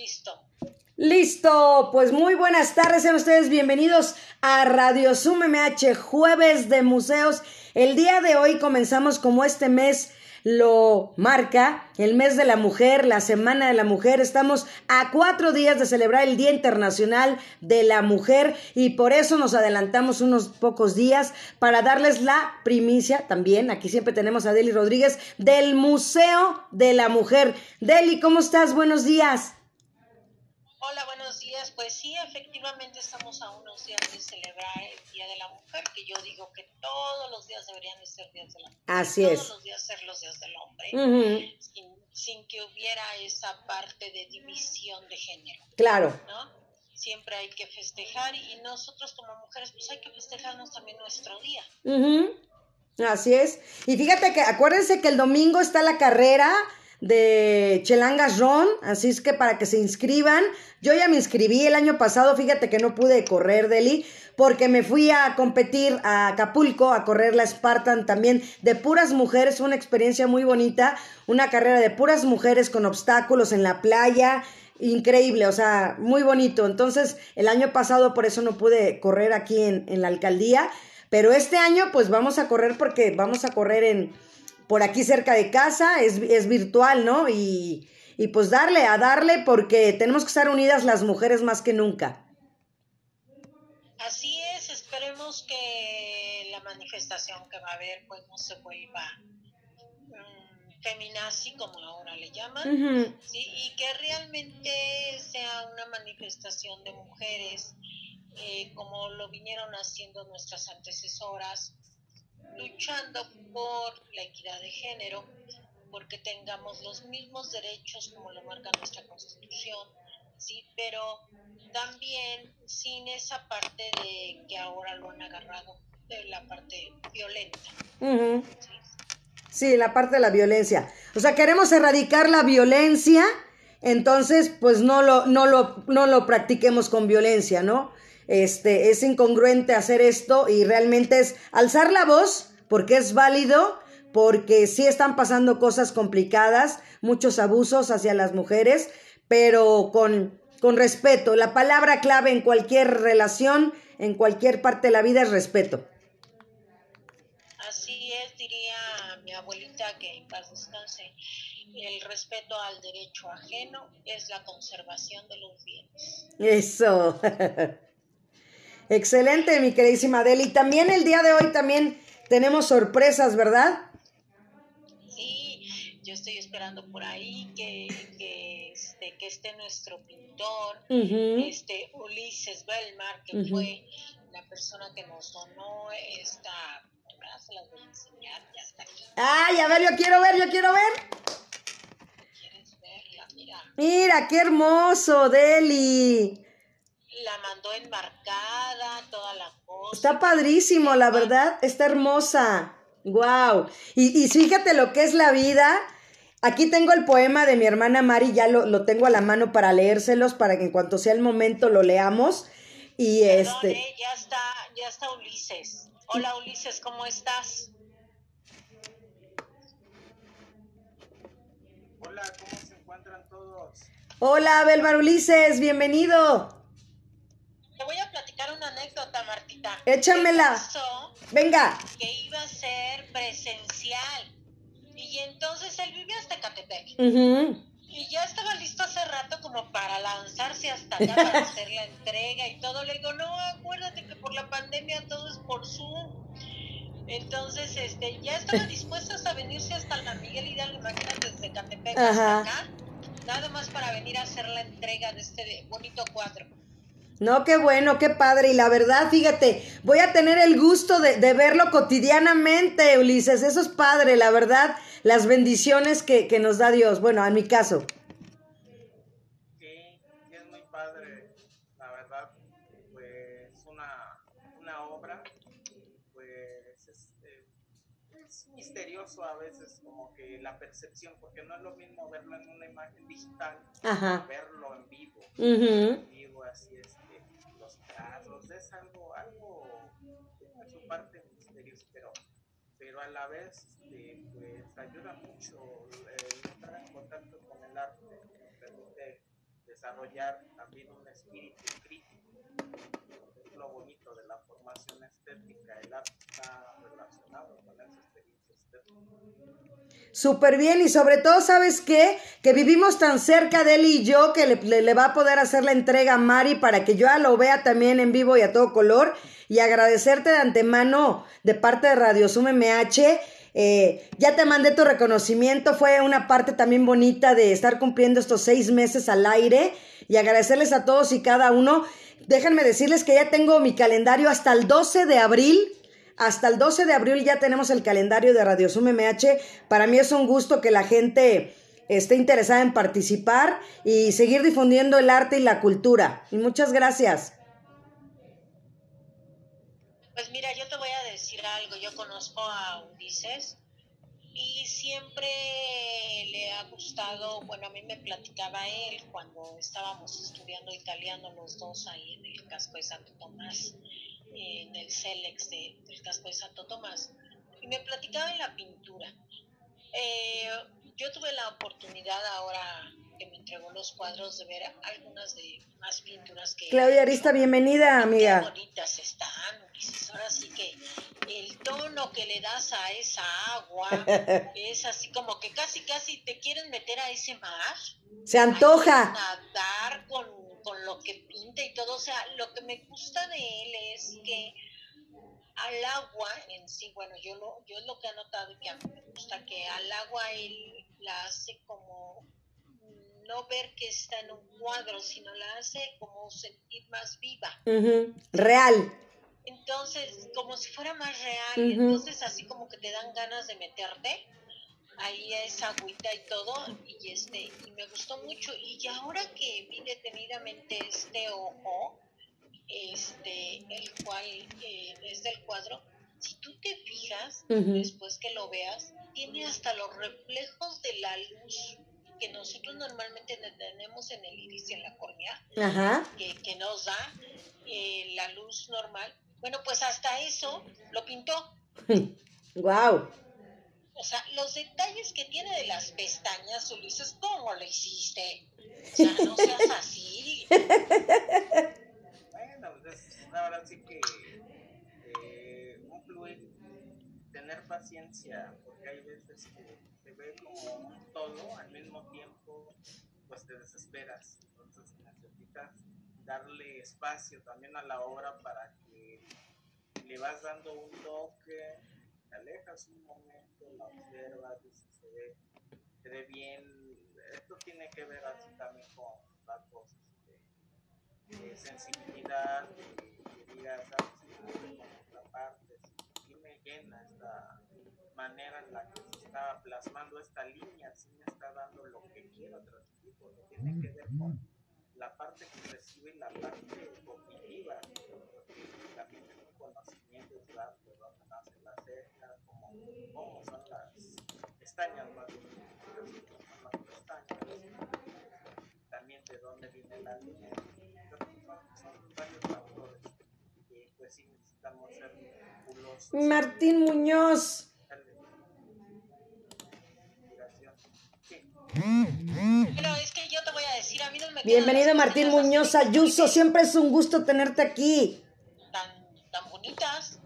Listo. Listo, pues muy buenas tardes, sean ustedes bienvenidos a Radio Zoom MH, jueves de museos. El día de hoy comenzamos como este mes lo marca, el mes de la mujer, la semana de la mujer. Estamos a cuatro días de celebrar el Día Internacional de la Mujer y por eso nos adelantamos unos pocos días para darles la primicia también. Aquí siempre tenemos a Deli Rodríguez del Museo de la Mujer. Deli, ¿cómo estás? Buenos días. Hola, buenos días. Pues sí, efectivamente estamos a unos días de celebrar el Día de la Mujer, que yo digo que todos los días deberían de ser días de la mujer. Así todos es. los días ser los días del hombre, sin, sin que hubiera esa parte de división de género, Claro. ¿no? Siempre hay que festejar y nosotros como mujeres pues hay que festejarnos también nuestro día. Ujú, Así es. Y fíjate que acuérdense que el domingo está la carrera de Chelangas Ron, así es que para que se inscriban. Yo ya me inscribí el año pasado, fíjate que no pude correr, Deli, porque me fui a competir a Acapulco, a correr la Spartan también de puras mujeres, una experiencia muy bonita, una carrera de puras mujeres con obstáculos en la playa, increíble, o sea, muy bonito. Entonces, el año pasado por eso no pude correr aquí en, en la alcaldía, pero este año pues vamos a correr porque vamos a correr en por aquí cerca de casa, es, es virtual, ¿no? Y, y pues darle, a darle porque tenemos que estar unidas las mujeres más que nunca. Así es, esperemos que la manifestación que va a haber pues no se vuelva mm, feminazi como ahora le llaman. Y que realmente sea una manifestación de mujeres eh, como lo vinieron haciendo nuestras antecesoras, luchando por la equidad de género, porque tengamos los mismos derechos como lo marca nuestra constitución, sí, pero también sin esa parte de que ahora lo han agarrado de la parte violenta. ujú. ¿sí? Sí, la parte de la violencia. O sea, queremos erradicar la violencia, entonces pues no lo, no lo, no lo practiquemos con violencia, ¿no? Este, es incongruente hacer esto y realmente es alzar la voz porque es válido, porque sí están pasando cosas complicadas, muchos abusos hacia las mujeres, pero con, con respeto. La palabra clave en cualquier relación, en cualquier parte de la vida es respeto. Así es, diría mi abuelita que en paz descanse, el respeto al derecho ajeno es la conservación de los bienes. Eso. Excelente, mi queridísima Adele. Y también el día de hoy también tenemos sorpresas, ¿verdad? Sí, yo estoy esperando por ahí que, que, este, que esté nuestro pintor, este Ulises Belmar, que fue la persona que nos donó esta... ahora Se las voy a enseñar, ya está aquí. Ay, a ver, yo quiero ver, yo quiero ver. ¿Quieres verla? Mira. Mira, qué hermoso, Deli. La mandó enmarcada, toda la cosa. Está padrísimo, la verdad, está hermosa. Wow. Y, y fíjate lo que es la vida. Aquí tengo el poema de mi hermana Mari, ya lo, lo tengo a la mano para leérselos, para que en cuanto sea el momento lo leamos. Y Perdón, este. eh, ya está, ya está Ulises. Hola Ulises, ¿cómo estás? Hola, ¿cómo se encuentran todos? Hola, Belmar Ulises, bienvenido. Te voy a platicar una anécdota, Martita. Échamela. Venga. Que iba a ser presencial. Y entonces él vive hasta Catepec. Y ya estaba listo hace rato como para lanzarse hasta acá para hacer la entrega y todo. Le digo, no, acuérdate que por la pandemia todo es por Zoom. Entonces, este, ya estaba dispuesto hasta venirse hasta la Miguel Hidalgo, imagínate, desde Catepec Ajá. hasta acá. Nada más para venir a hacer la entrega de este bonito cuadro. No, qué bueno, qué padre. Y la verdad, fíjate, voy a tener el gusto de, de verlo cotidianamente, Ulises. Eso es padre, la verdad. Las bendiciones que, que nos da Dios. Bueno, en mi caso. Sí, es muy padre, la verdad, pues una, una obra, pues es, eh, es misterioso a veces como que la percepción, porque no es lo mismo verlo en una imagen digital, Ajá. verlo en vivo, en vivo, así es que los casos es algo, algo, tiene su parte misteriosa, pero, pero a la vez, este, pues ayuda mucho el estar en contacto con el arte, permite desarrollar también un espíritu crítico. Es lo bonito de la formación estética, el arte está relacionado con esa experiencia estética. Súper bien y sobre todo, ¿sabes qué? Que vivimos tan cerca de él y yo que le, le, le, va a poder hacer la entrega a Mari para que yo ya lo vea también en vivo y a todo color y agradecerte de antemano de parte de Radio Sum MH. Eh, ya te mandé tu reconocimiento, fue una parte también bonita de estar cumpliendo estos seis meses al aire y agradecerles a todos y cada uno. Déjenme decirles que ya tengo mi calendario hasta el 12 de abril. Hasta el 12 de abril ya tenemos el calendario de Radio Sum MH. Para mí es un gusto que la gente esté interesada en participar y seguir difundiendo el arte y la cultura. Y muchas gracias. Pues mira, yo te voy a decir algo. Yo conozco a Ulises y siempre le ha gustado, bueno, a mí me platicaba él cuando estábamos estudiando italiano los dos ahí en el casco de Santo Tomás, en el CELEX de, del casco de Santo Tomás, y me platicaba de la pintura. Eh, yo tuve la oportunidad ahora que me entregó los cuadros de ver algunas de más pinturas que... Claudia Arista, bienvenida, amiga. Qué bonitas están, Ulises. Ahora sí que el tono que le das a esa agua es así como que casi, casi te quieren meter a ese mar. Se antoja. Nadar con, con lo que pinta y todo. O sea, lo que me gusta de él es que al agua en sí, bueno, yo lo, yo es lo que he notado y que a mí me gusta, que al agua él la hace como no ver que está en un cuadro, sino la hace como sentir más viva. Uh -huh. Real. Entonces, como si fuera más real, uh -huh. entonces así como que te dan ganas de meterte ahí a esa agüita y todo, y este, y me gustó mucho, y ahora que vi detenidamente este ojo, este, el cual eh, es del cuadro, si tú te fijas, uh -huh. después que lo veas, tiene hasta los reflejos de la luz que nosotros normalmente tenemos en el iris y en la córnea, Ajá. que, que, nos da eh, la luz normal. Bueno, pues hasta eso lo pintó. Wow. O sea, los detalles que tiene de las pestañas, Ulises, ¿cómo lo hiciste? O sea, no seas así. bueno, pues ahora sí que eh, un fluir, tener paciencia, porque hay veces que se ve como todo al mismo tiempo, pues te desesperas. Entonces necesitas darle espacio también a la obra para que le vas dando un toque, te alejas un momento, la observas, dices, se ve, se ve bien. Esto tiene que ver así también con datos de, de sensibilidad, que, digas, ¿sabes? Esta parte, sí me llena esta manera en la que se está plasmando esta línea, sí me está dando lo que quiero transmitir, porque tiene que ver con la parte que recibe y la parte cognitiva, también es un conocimiento de de dónde nace la ceja, cómo, cómo son las pestañas más bien, son las pestañas, también de dónde viene la línea, son, son varios factores pues sí necesitamos ser meticulosos. Martín Muñoz. Pero es que yo te voy a decir, a mí no me Bienvenido Martín Muñoz Ayuso, siempre es un gusto tenerte aquí. Tan, tan bonitas.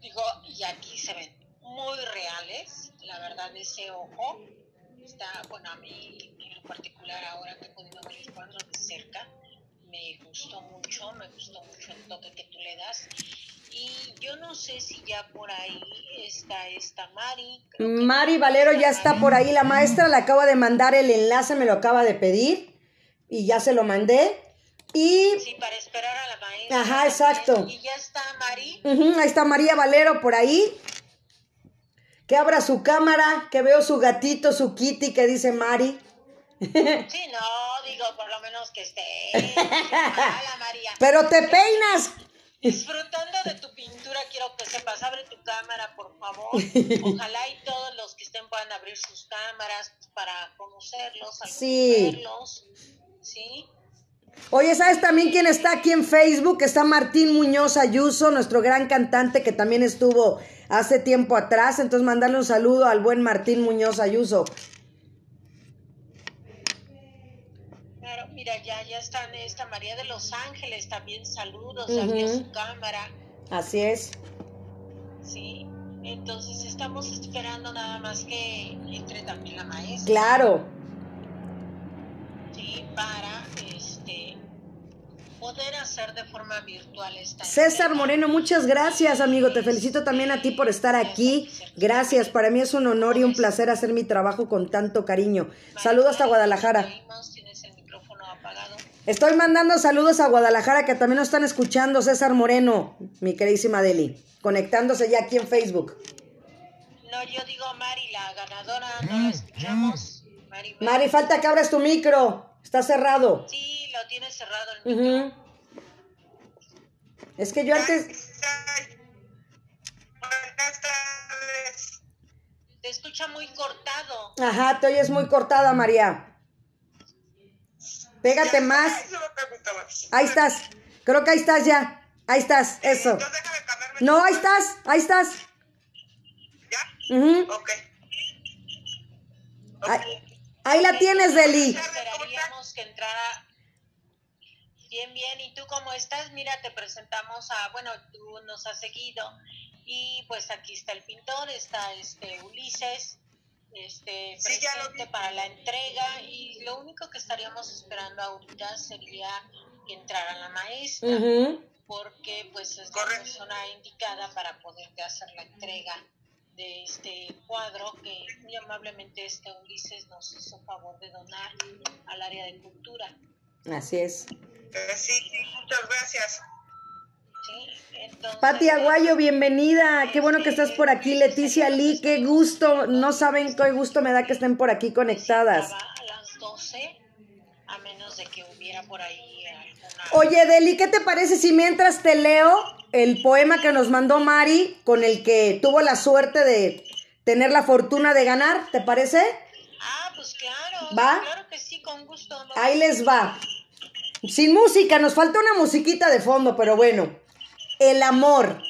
Digo, y aquí se ven muy reales, la verdad, ese ojo. Está, bueno, a mí en particular ahora que he podido ver los cuadros de cerca, me gustó mucho, me gustó mucho el toque que tú le das. Y yo no sé si ya por ahí está esta Mari. Mari Valero ya está por ahí, la maestra le acaba de mandar el enlace, me lo acaba de pedir y ya se lo mandé. Y... Sí, para esperar a la maestra. Ajá, exacto. Y ya está Mari. Uh -huh, ahí está María Valero por ahí. Que abra su cámara, que veo su gatito, su kitty, que dice Mari. Sí, no, digo, por lo menos que esté. Hola, María. Pero te peinas. Disfrutando de tu pintura, quiero que sepas, abre tu cámara, por favor. Ojalá y todos los que estén puedan abrir sus cámaras para conocerlos, sí. Sí. Oye, ¿sabes también quién está aquí en Facebook? Está Martín Muñoz Ayuso, nuestro gran cantante que también estuvo hace tiempo atrás. Entonces, mandarle un saludo al buen Martín Muñoz Ayuso. Claro, mira, ya, ya están esta María de los Ángeles, también saludos, abrió su cámara. Así es. Sí, entonces estamos esperando nada más que entre también la maestra. Claro. Sí, para este poder hacer de forma virtual esta César Moreno, muchas gracias, amigo. Te felicito también a ti por estar aquí. Gracias, para mí es un honor y un placer hacer mi trabajo con tanto cariño. Saludos hasta Guadalajara. Estoy mandando saludos a Guadalajara que también nos están escuchando, César Moreno, mi queridísima Deli, conectándose ya aquí en Facebook. No, yo digo Mari, la ganadora, no la escuchamos. Mari, Mari falta que abras tu micro, está cerrado. Sí, lo tienes cerrado el micro. Es que yo antes... Te escucha muy cortado. Ajá, te oyes muy cortada, María. Pégate más. Ahí estás. Creo que ahí estás ya. Ahí estás, eso. No, ahí estás, ahí estás. ¿Ya? Ok. Ahí, la tienes, Deli. Esperaríamos que entrara Bien, bien. ¿Y tú cómo estás? Mira, te presentamos a, bueno, tú nos has seguido y pues aquí está el pintor, está este Ulises, este presente para la entrega y lo único que estaríamos esperando ahorita sería que entrara la maestra porque pues es la persona indicada para poderte hacer la entrega de este cuadro que muy amablemente este Ulises nos hizo favor de donar al área de cultura. Así es. Eh, sí, muchas gracias. Pati Aguayo, bienvenida. Qué bueno que estás por aquí. Leticia Lee, qué gusto. No saben qué gusto me da que estén por aquí conectadas. A las 12, a menos de que hubiera por ahí alguna... Oye, Deli, ¿qué te parece si mientras te leo el poema que nos mandó Mari, con el que tuvo la suerte de tener la fortuna de ganar? ¿Te parece? Ah, pues claro. ¿Va? Claro que sí, con gusto. Ahí les va. Sin música, nos falta una musiquita de fondo, pero bueno. El amor.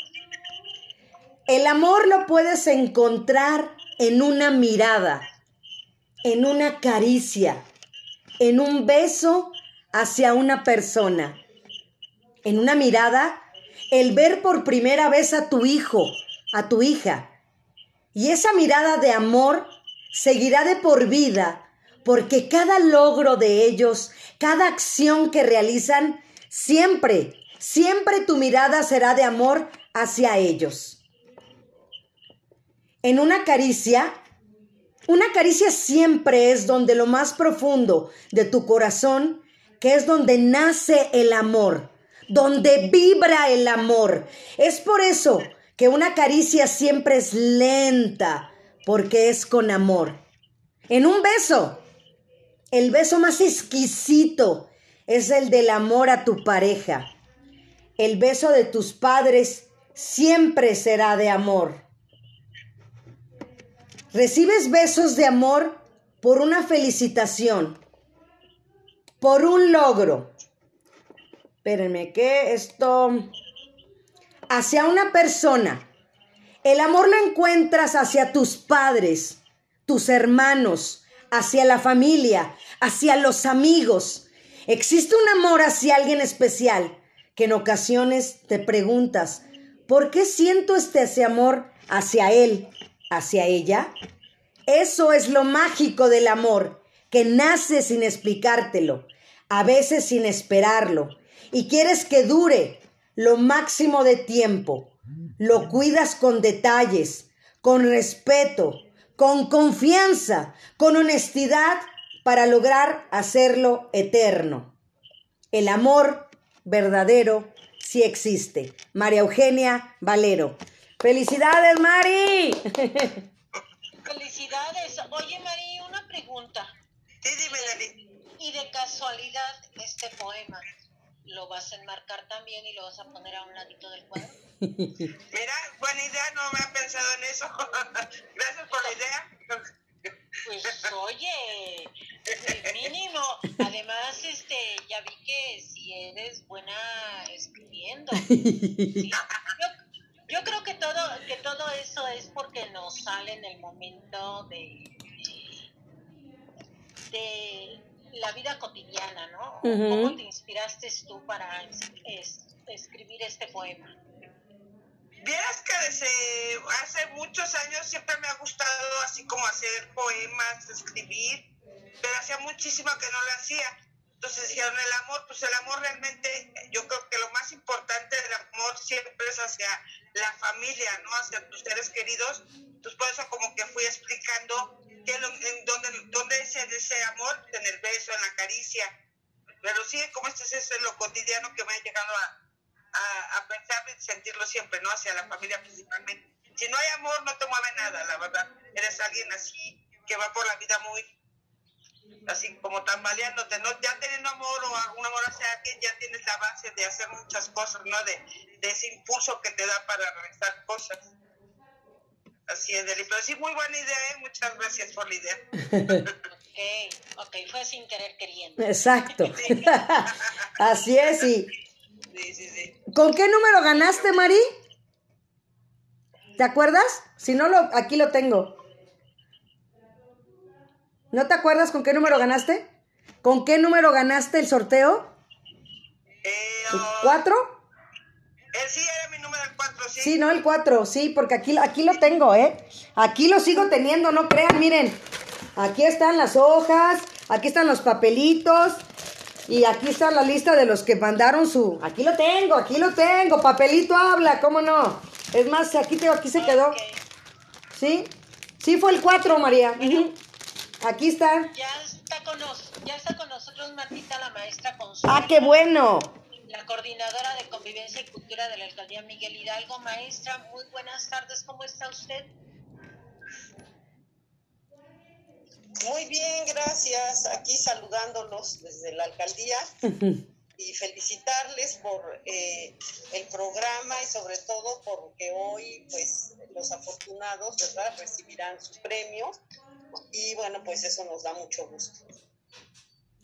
El amor lo puedes encontrar en una mirada, en una caricia, en un beso hacia una persona. En una mirada, el ver por primera vez a tu hijo, a tu hija. Y esa mirada de amor seguirá de por vida, porque cada logro de ellos, cada acción que realizan, siempre siempre tu mirada será de amor hacia ellos. En una caricia, una caricia siempre es donde lo más profundo de tu corazón, que es donde nace el amor, donde vibra el amor. Es por eso que una caricia siempre es lenta, porque es con amor. En un beso, el beso más exquisito es el del amor a tu pareja. El beso de tus padres siempre será de amor. Recibes besos de amor por una felicitación, por un logro. Espérenme, ¿qué esto? Hacia una persona. El amor lo encuentras hacia tus padres, tus hermanos, hacia la familia, hacia los amigos. Existe un amor hacia alguien especial que en ocasiones te preguntas, ¿por qué siento este ese amor hacia él, hacia ella? Eso es lo mágico del amor, que nace sin explicártelo, a veces sin esperarlo, y quieres que dure lo máximo de tiempo. Lo cuidas con detalles, con respeto, con confianza, con honestidad para lograr hacerlo eterno. El amor verdadero sí existe. María Eugenia Valero. ¡Felicidades, Mari! Felicidades. Oye, Mari, una pregunta. Sí, dime. Y de casualidad, este poema, ¿lo vas a enmarcar también y lo vas a poner a un ladito del cuadro? Mira, buena idea, no me ha pensado en eso. Gracias por la idea. Pues oye, mínimo. Además, este, ya vi que si eres buena escribiendo. Yo, creo que todo, que todo eso es porque nos sale en el momento de, de la vida cotidiana, ¿no? ¿Cómo te inspiraste tú para escribir este poema? Vieras que desde hace muchos años siempre me ha gustado así como hacer poemas, escribir, pero hacía muchísimo que no lo hacía. Entonces dijeron, el amor, pues el amor realmente, yo creo que lo más importante del amor siempre es hacia la familia, ¿no? Hacia tus seres queridos. Entonces por eso como que fui explicando que en dónde, dónde es ese amor, en el beso, en la caricia. Pero sí, como este es lo cotidiano que me ha llegado a, a, a pensar y sentirlo siempre, ¿no? Hacia la familia principalmente. Si no hay amor, no te mueve nada, la verdad. Eres alguien así que va por la vida muy, así como tambaleándote, ¿no? Ya teniendo amor o un amor hacia alguien, ya tienes la base de hacer muchas cosas, ¿no? De, de ese impulso que te da para realizar cosas. Así es, Deli. Pero sí, muy buena idea, ¿eh? Muchas gracias por la idea. ok, ok, fue sin querer queriendo. Exacto. Así es, y ¿Con qué número ganaste, Mari? ¿Te acuerdas? Si no, lo, aquí lo tengo. ¿No te acuerdas con qué número ganaste? ¿Con qué número ganaste el sorteo? Eh, ¿El 4? Eh, sí, era mi número el 4, sí. Sí, no, el 4, sí, porque aquí, aquí lo tengo, ¿eh? Aquí lo sigo teniendo, no crean, miren. Aquí están las hojas, aquí están los papelitos, y aquí está la lista de los que mandaron su. Aquí lo tengo, aquí lo tengo. Papelito habla, ¿cómo no? Es más, aquí, tengo, aquí se quedó. ¿Sí? Sí, fue el 4, María. Aquí está. Ya está, con ya está con nosotros Martita, la maestra Consuelo. ¡Ah, qué bueno! La coordinadora de Convivencia y Cultura de la Alcaldía Miguel Hidalgo. Maestra, muy buenas tardes, ¿cómo está usted? Muy bien, gracias. Aquí saludándolos desde la alcaldía y felicitarles por eh, el programa y sobre todo porque hoy, pues, los afortunados, ¿verdad?, recibirán su premio y bueno, pues eso nos da mucho gusto.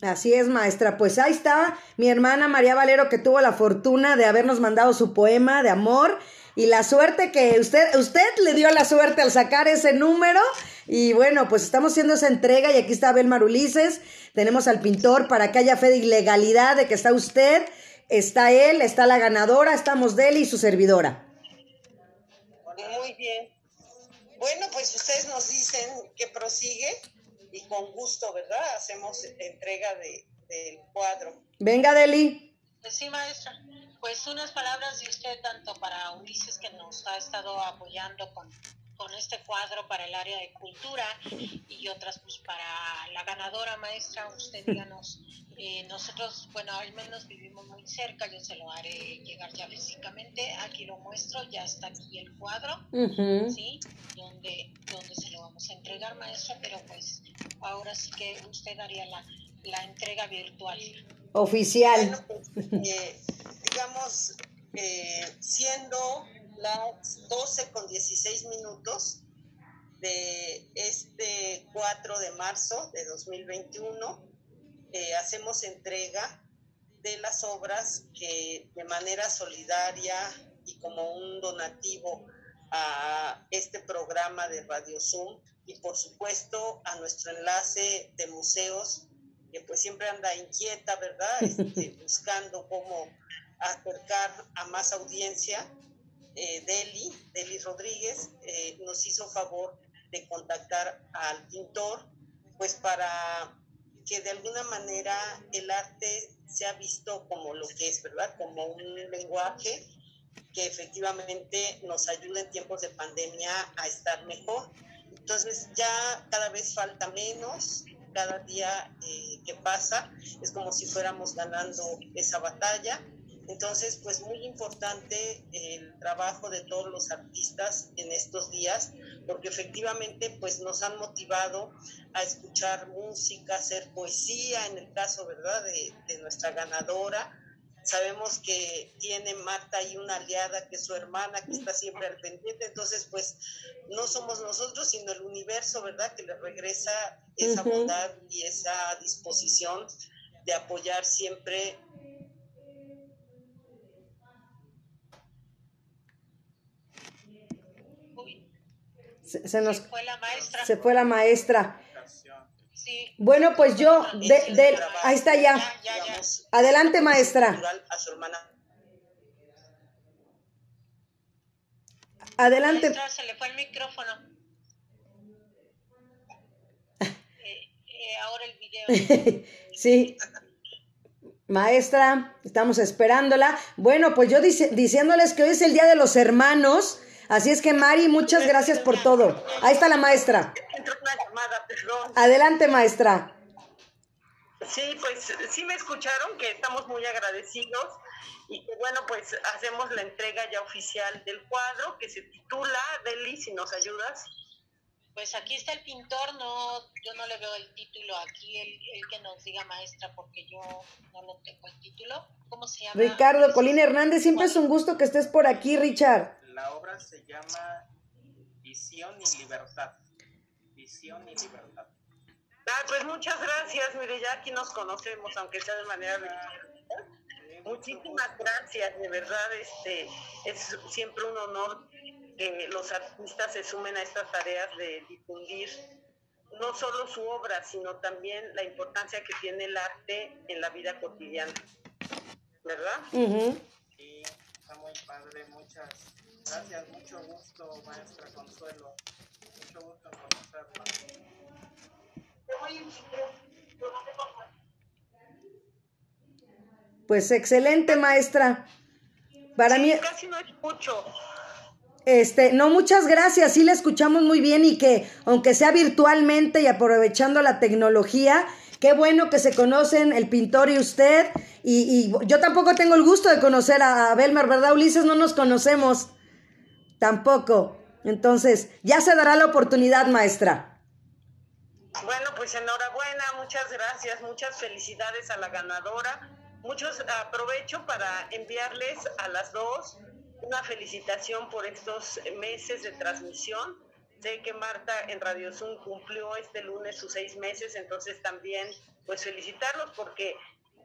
Así es, maestra. Pues ahí está mi hermana María Valero que tuvo la fortuna de habernos mandado su poema de amor y la suerte que usted, usted le dio la suerte al sacar ese número. Y bueno, pues estamos haciendo esa entrega y aquí está Abel Marulices. Tenemos al pintor para que haya fe de ilegalidad de que está usted, está él, está la ganadora, estamos de él y su servidora. Muy bien. Bueno, pues ustedes nos dicen que prosigue y con gusto, ¿verdad? Hacemos entrega de, del cuadro. Venga, Deli. Sí, maestra. Pues unas palabras de usted tanto para Ulises que nos ha estado apoyando con, con este cuadro para el área de cultura y otras pues para la ganadora maestra, usted díganos, eh, nosotros, bueno, al menos vivimos muy cerca, yo se lo haré llegar ya físicamente, aquí lo muestro, ya está aquí el cuadro, ¿sí? Donde, donde se lo vamos a entregar maestra, pero pues ahora sí que usted haría la, la entrega virtual. Oficial. Pues, eh, digamos, eh, siendo las 12 con 16 minutos de este 4 de marzo de 2021, eh, hacemos entrega de las obras que de manera solidaria y como un donativo a este programa de Radio Zoom y por supuesto a nuestro enlace de museos que pues siempre anda inquieta, ¿verdad? Este, buscando cómo acercar a más audiencia. Eh, Deli, Deli Rodríguez, eh, nos hizo favor de contactar al pintor, pues para que de alguna manera el arte sea visto como lo que es, ¿verdad? Como un lenguaje que efectivamente nos ayude en tiempos de pandemia a estar mejor. Entonces ya cada vez falta menos, cada día eh, que pasa es como si fuéramos ganando esa batalla. Entonces, pues muy importante el trabajo de todos los artistas en estos días, porque efectivamente pues nos han motivado a escuchar música, hacer poesía, en el caso, ¿verdad?, de, de nuestra ganadora, Sabemos que tiene Marta y una aliada que es su hermana, que está siempre al pendiente. Entonces, pues, no somos nosotros, sino el universo, ¿verdad?, que le regresa esa bondad y esa disposición de apoyar siempre se, nos fue la maestra. Se fue la maestra. Sí. Bueno, pues yo, de, de, ahí está ya. Ya, ya, ya. digamos, Adelante, maestra. a su hermana. Adelante. Maestra, se le fue el micrófono. Eh, eh, ahora el video. Sí. Maestra, estamos esperándola. Bueno, pues yo dice- diciéndoles que hoy es el Día de los Hermanos. Así es que, Mari, muchas gracias por todo. Ahí está la maestra. Adelante, maestra. Sí, pues sí me escucharon que estamos muy agradecidos y que bueno, pues hacemos la entrega ya oficial del cuadro que se titula, Deli, si nos ayudas. Pues aquí está el pintor, no, yo no le veo el título aquí, el, el que nos diga maestra, porque yo no lo tengo el título. ¿Cómo se llama? Ricardo Colina Hernández, siempre es un gusto que estés por aquí, Richard. La obra se llama Visión y Libertad. Visión y Libertad. Ah, pues muchas gracias, mire, ya aquí nos conocemos, aunque sea de manera virtual. Muchísimas gracias, de verdad, este es siempre un honor que los artistas se sumen a estas tareas de difundir no solo su obra, sino también la importancia que tiene el arte en la vida cotidiana. ¿Verdad? Ujú. Y está muy padre. Muchas gracias. Mucho gusto, maestra Consuelo. Mucho gusto en conocerla. Pues excelente, maestra. Para mí, Casi no escucho. Este, no, muchas gracias, sí la escuchamos muy bien y que aunque sea virtualmente y aprovechando la tecnología, qué bueno que se conocen el pintor y usted. Y, yo tampoco tengo el gusto de conocer a, a Belmar, ¿verdad, Ulises? No nos conocemos tampoco. Entonces, ya se dará la oportunidad, maestra. Bueno, pues enhorabuena, muchas gracias, muchas felicidades a la ganadora. Muchos aprovecho para enviarles a las dos una felicitación por estos meses de transmisión. Sé que Marta en Radio Zoom cumplió este lunes sus seis meses, entonces también pues felicitarlos porque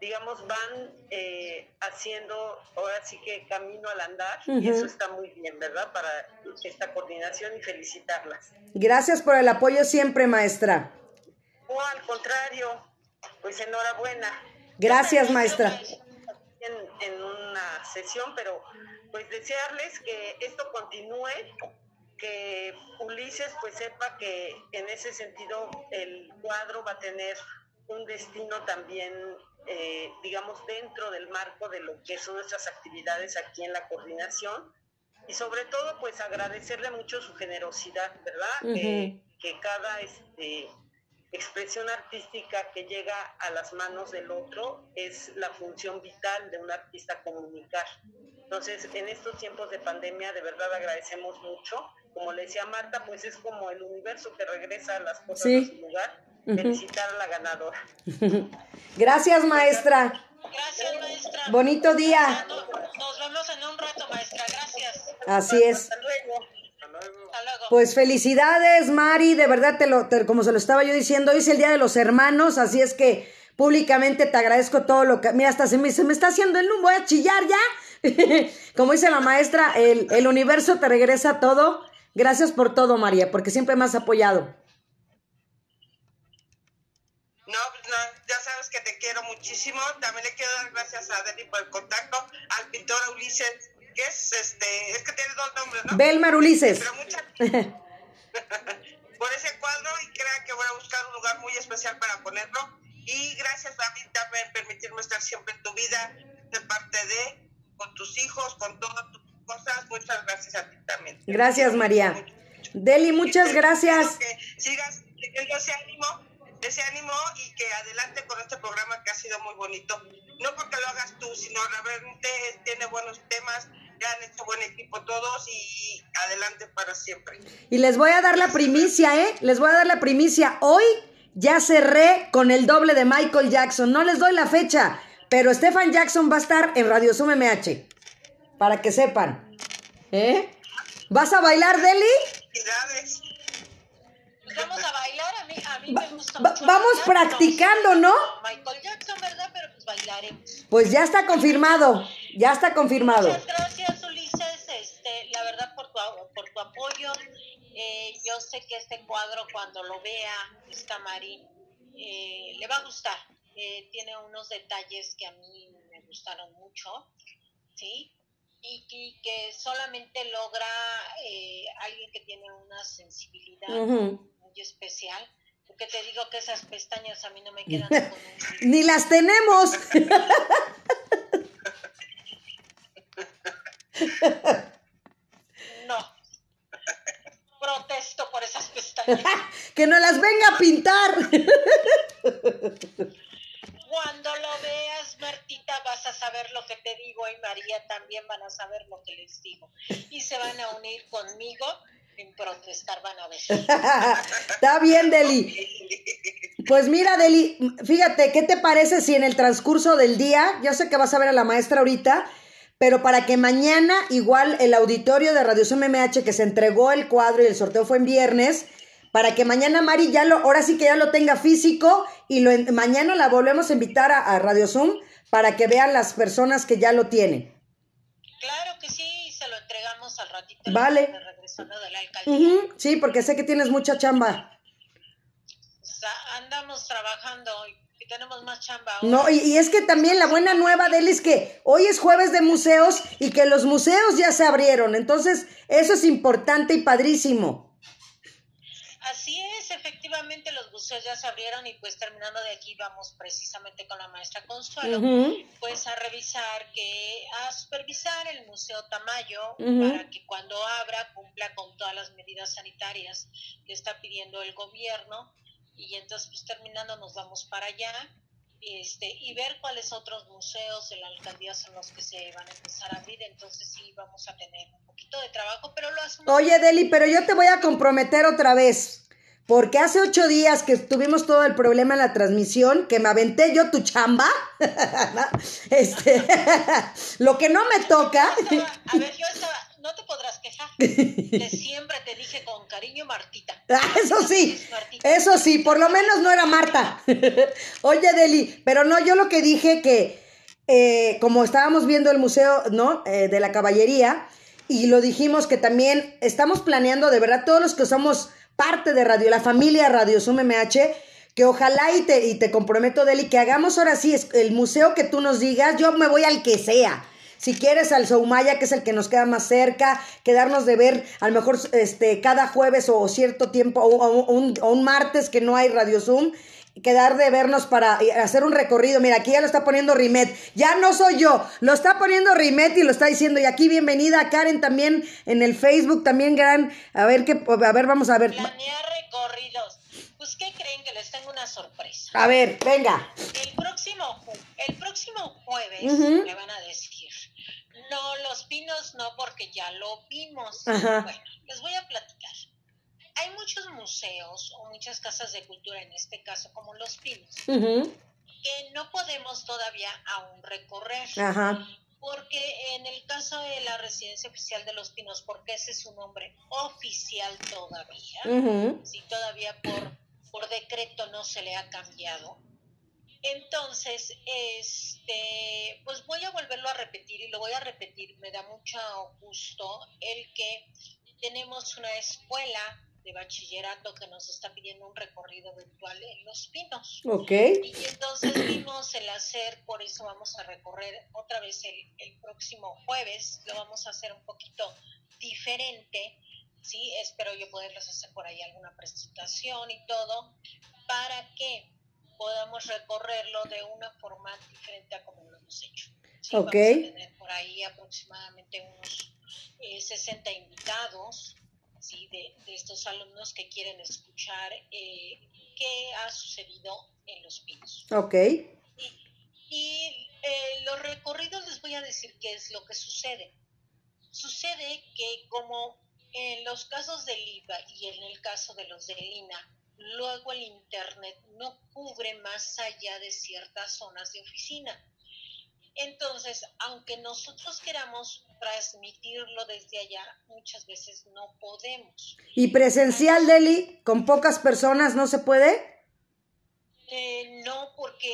digamos van eh, haciendo ahora sí que camino al andar y Ujú. eso está muy bien, ¿verdad? Para esta coordinación y felicitarlas. Gracias por el apoyo siempre, maestra. O al contrario, pues enhorabuena. Gracias, maestra. En, en una sesión, pero pues desearles que esto continúe, que Ulises pues sepa que en ese sentido el cuadro va a tener un destino también, eh, digamos, dentro del marco de lo que son nuestras actividades aquí en la coordinación. Y sobre todo, pues agradecerle mucho su generosidad, ¿verdad? que, que cada este, expresión artística que llega a las manos del otro es la función vital de un artista comunicar. Entonces, en estos tiempos de pandemia, de verdad agradecemos mucho. Como le decía Marta, pues es como el universo que regresa a las cosas Sí. a su lugar. Felicitar a la ganadora. Gracias, maestra. Gracias, maestra. Bonito día. Nos, vemos en un rato, maestra. Gracias. Así es. Hasta luego. Hasta luego. Hasta luego. Pues felicidades, Mari, de verdad te lo, te- como se lo estaba yo diciendo, hoy es el Día de los Hermanos, así es que públicamente te agradezco todo lo que, mira, hasta se me, se me está haciendo el humo, voy a chillar ya. como dice la maestra, el, el universo te regresa todo. Gracias por todo, María, porque siempre me has apoyado. No, pues no, ya sabes que te quiero muchísimo. También le quiero dar gracias a Dani por el contacto, al pintor Ulises, que es este, es que tiene dos nombres, ¿no? Belmar Ulises. Pero muchas por ese cuadro y crea que voy a buscar un lugar muy especial para ponerlo. Y gracias David también permitirme estar siempre en tu vida, ser parte de, con tus hijos, con todas tus cosas. Muchas gracias a ti también. Gracias, María. Deli, muchas Y gracias. Que sigas teniendo ese ánimo, ese ánimo y que adelante con este programa que ha sido muy bonito. No porque lo hagas tú, sino realmente tiene buenos temas, ya han hecho buen equipo todos y adelante para siempre. Y les voy a dar la primicia, ¿eh? Les voy a dar la primicia. Hoy ya cerré con el doble de Michael Jackson. No les doy la fecha, pero Stefan Jackson va a estar en Radio Zoom MH. Para que sepan. ¿Eh? ¿Vas a bailar, Deli? Pues vamos a bailar. A mí, a mí me gusta mucho vamos bailar, practicando, ¿no? Michael Jackson, ¿verdad? Pero pues bailaremos. Pues ya está confirmado. Ya está confirmado. Muchas gracias, Ulises, este, la verdad, por tu, por tu apoyo. Eh, yo sé que este cuadro, cuando lo vea esta Mari, eh, le va a gustar. Eh, tiene unos detalles que a mí me gustaron mucho, ¿sí? Y, y que solamente logra eh, alguien que tiene una sensibilidad muy especial. Porque te digo que esas pestañas a mí no me quedan con un... Ni las tenemos. No. Protesto por esas pestañas. que no las venga a pintar. Cuando lo veas, Martita, vas a saber lo que te digo y María también van a saber lo que les digo. Y se van a unir conmigo en protestar, van a ver. Está bien, Deli. Pues mira, Deli, fíjate, ¿qué te parece si en el transcurso del día, yo sé que vas a ver a la maestra ahorita, pero para que mañana igual el auditorio de Radio Zoom MH que se entregó el cuadro y el sorteo fue en viernes, para que mañana Mari ya lo, ahora sí que ya lo tenga físico y lo mañana la volvemos a invitar a, a Radio Zoom para que vean las personas que ya lo tienen. Claro que sí, se lo entregamos al ratito. Vale. de Regresando de la alcaldía. Sí, porque sé que tienes mucha chamba. Andamos trabajando y tenemos más chamba. ahora. No, y, y es que también la buena nueva de él es que hoy es jueves de museos y que los museos ya se abrieron. Entonces, eso es importante y padrísimo. Así es, efectivamente los museos ya se abrieron y pues terminando de aquí vamos precisamente con la maestra Consuelo, pues a revisar que, a supervisar el Museo Tamayo para que cuando abra cumpla con todas las medidas sanitarias que está pidiendo el gobierno. Y entonces pues terminando nos vamos para allá este, y ver cuáles otros museos de la alcaldía son los que se van a empezar a abrir, entonces sí vamos a tener un poquito de trabajo, pero lo hacemos Oye, Deli, pero yo te voy a comprometer otra vez. Porque hace ocho días que tuvimos todo el problema en la transmisión, que me aventé yo tu chamba, este, lo que no me toca, estaba- a ver, yo estaba, no te podrás quejar. De siempre te dije con cariño, Martita. Ah, eso sí, Martita. eso sí, por lo menos no era Marta. Oye, Deli, pero no, yo lo que dije que, eh, como estábamos viendo el museo, ¿no? Eh, de la caballería, y lo dijimos que también estamos planeando, de verdad, todos los que somos parte de Radio, la familia Radio Zoom MH, que ojalá y te, y te comprometo, Deli, que hagamos ahora sí el museo que tú nos digas, yo me voy al que sea. Si quieres al Soumaya, que es el que nos queda más cerca, quedarnos de ver a lo mejor este, cada jueves o cierto tiempo, o, o un, o un martes que no hay Radio Zoom, quedar de vernos para eh, hacer un recorrido. Mira, aquí ya lo está poniendo Rimet. Ya no soy yo, lo está poniendo Rimet y lo está diciendo. Y aquí bienvenida a Karen también en el Facebook, también gran. A ver qué, a ver, vamos a ver. Planear recorridos. Pues, ¿qué creen? Que les tengo una sorpresa. A ver, venga. El próximo, el próximo jueves le van a decir, no, los pinos no, porque ya lo vimos. Ajá. Bueno, les voy a platicar. Hay muchos museos o muchas casas de cultura, en este caso como Los Pinos, que no podemos todavía aún recorrer. Ajá. Porque en el caso de la residencia oficial de Los Pinos, porque ese es su nombre oficial todavía, si todavía por, por decreto no se le ha cambiado. Entonces, este, pues voy a volverlo a repetir y lo voy a repetir. Me da mucho gusto el que tenemos una escuela de bachillerato que nos está pidiendo un recorrido virtual en Los Pinos. Ok. Y entonces vimos el hacer, por eso vamos a recorrer otra vez el, el próximo jueves, lo vamos a hacer un poquito diferente, ¿sí? Espero yo poderles hacer por ahí alguna presentación y todo, para que podamos recorrerlo de una forma diferente a como lo hemos hecho. ¿sí? Ok. Vamos a tener por ahí aproximadamente unos eh, 60 invitados, ¿sí? De, de estos alumnos que quieren escuchar eh, qué ha sucedido en Los Pinos. Ok. Y, y, eh, los recorridos les voy a decir qué es lo que sucede. Sucede que como en los casos del IVA y en el caso de los de INA, luego el Internet no cubre más allá de ciertas zonas de oficina. Entonces, aunque nosotros queramos transmitirlo desde allá, muchas veces no podemos. ¿Y presencial, Deli, con pocas personas no se puede? Eh, no, porque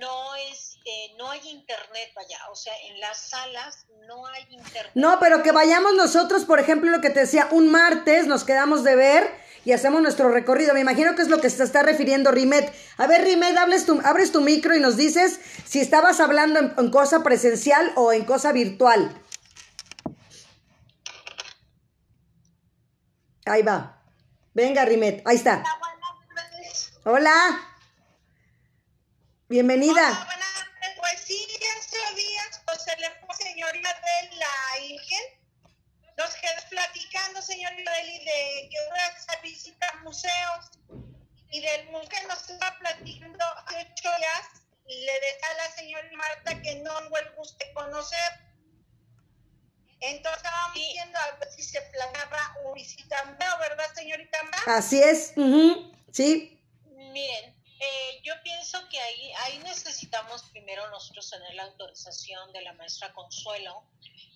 no es, eh, no hay internet, vaya, o sea, en las salas no hay internet. No, pero que vayamos nosotros, por ejemplo, lo que te decía, un martes nos quedamos de ver y hacemos nuestro recorrido. Me imagino que es lo que se está refiriendo Rimet. A ver, Rimet, hables tu, abres tu micro y nos dices si estabas hablando en, cosa presencial o en cosa virtual. Ahí va. Venga, Rimet, ahí está. Hola. Bienvenida. Pues sí, estos días pues, se le fue señorita de la Virgen nos quedamos platicando, señor Yoreli, de que una visita a museos y del museo nos está platicando hace ocho días y le decía a la señora Marta que no le guste conocer. Entonces estábamos viendo a ver si se planeaba un visita museo, ¿verdad, señorita Marta? Así es, sí. Miren, eh, yo pienso que ahí, ahí necesitamos primero nosotros tener la autorización de la maestra Consuelo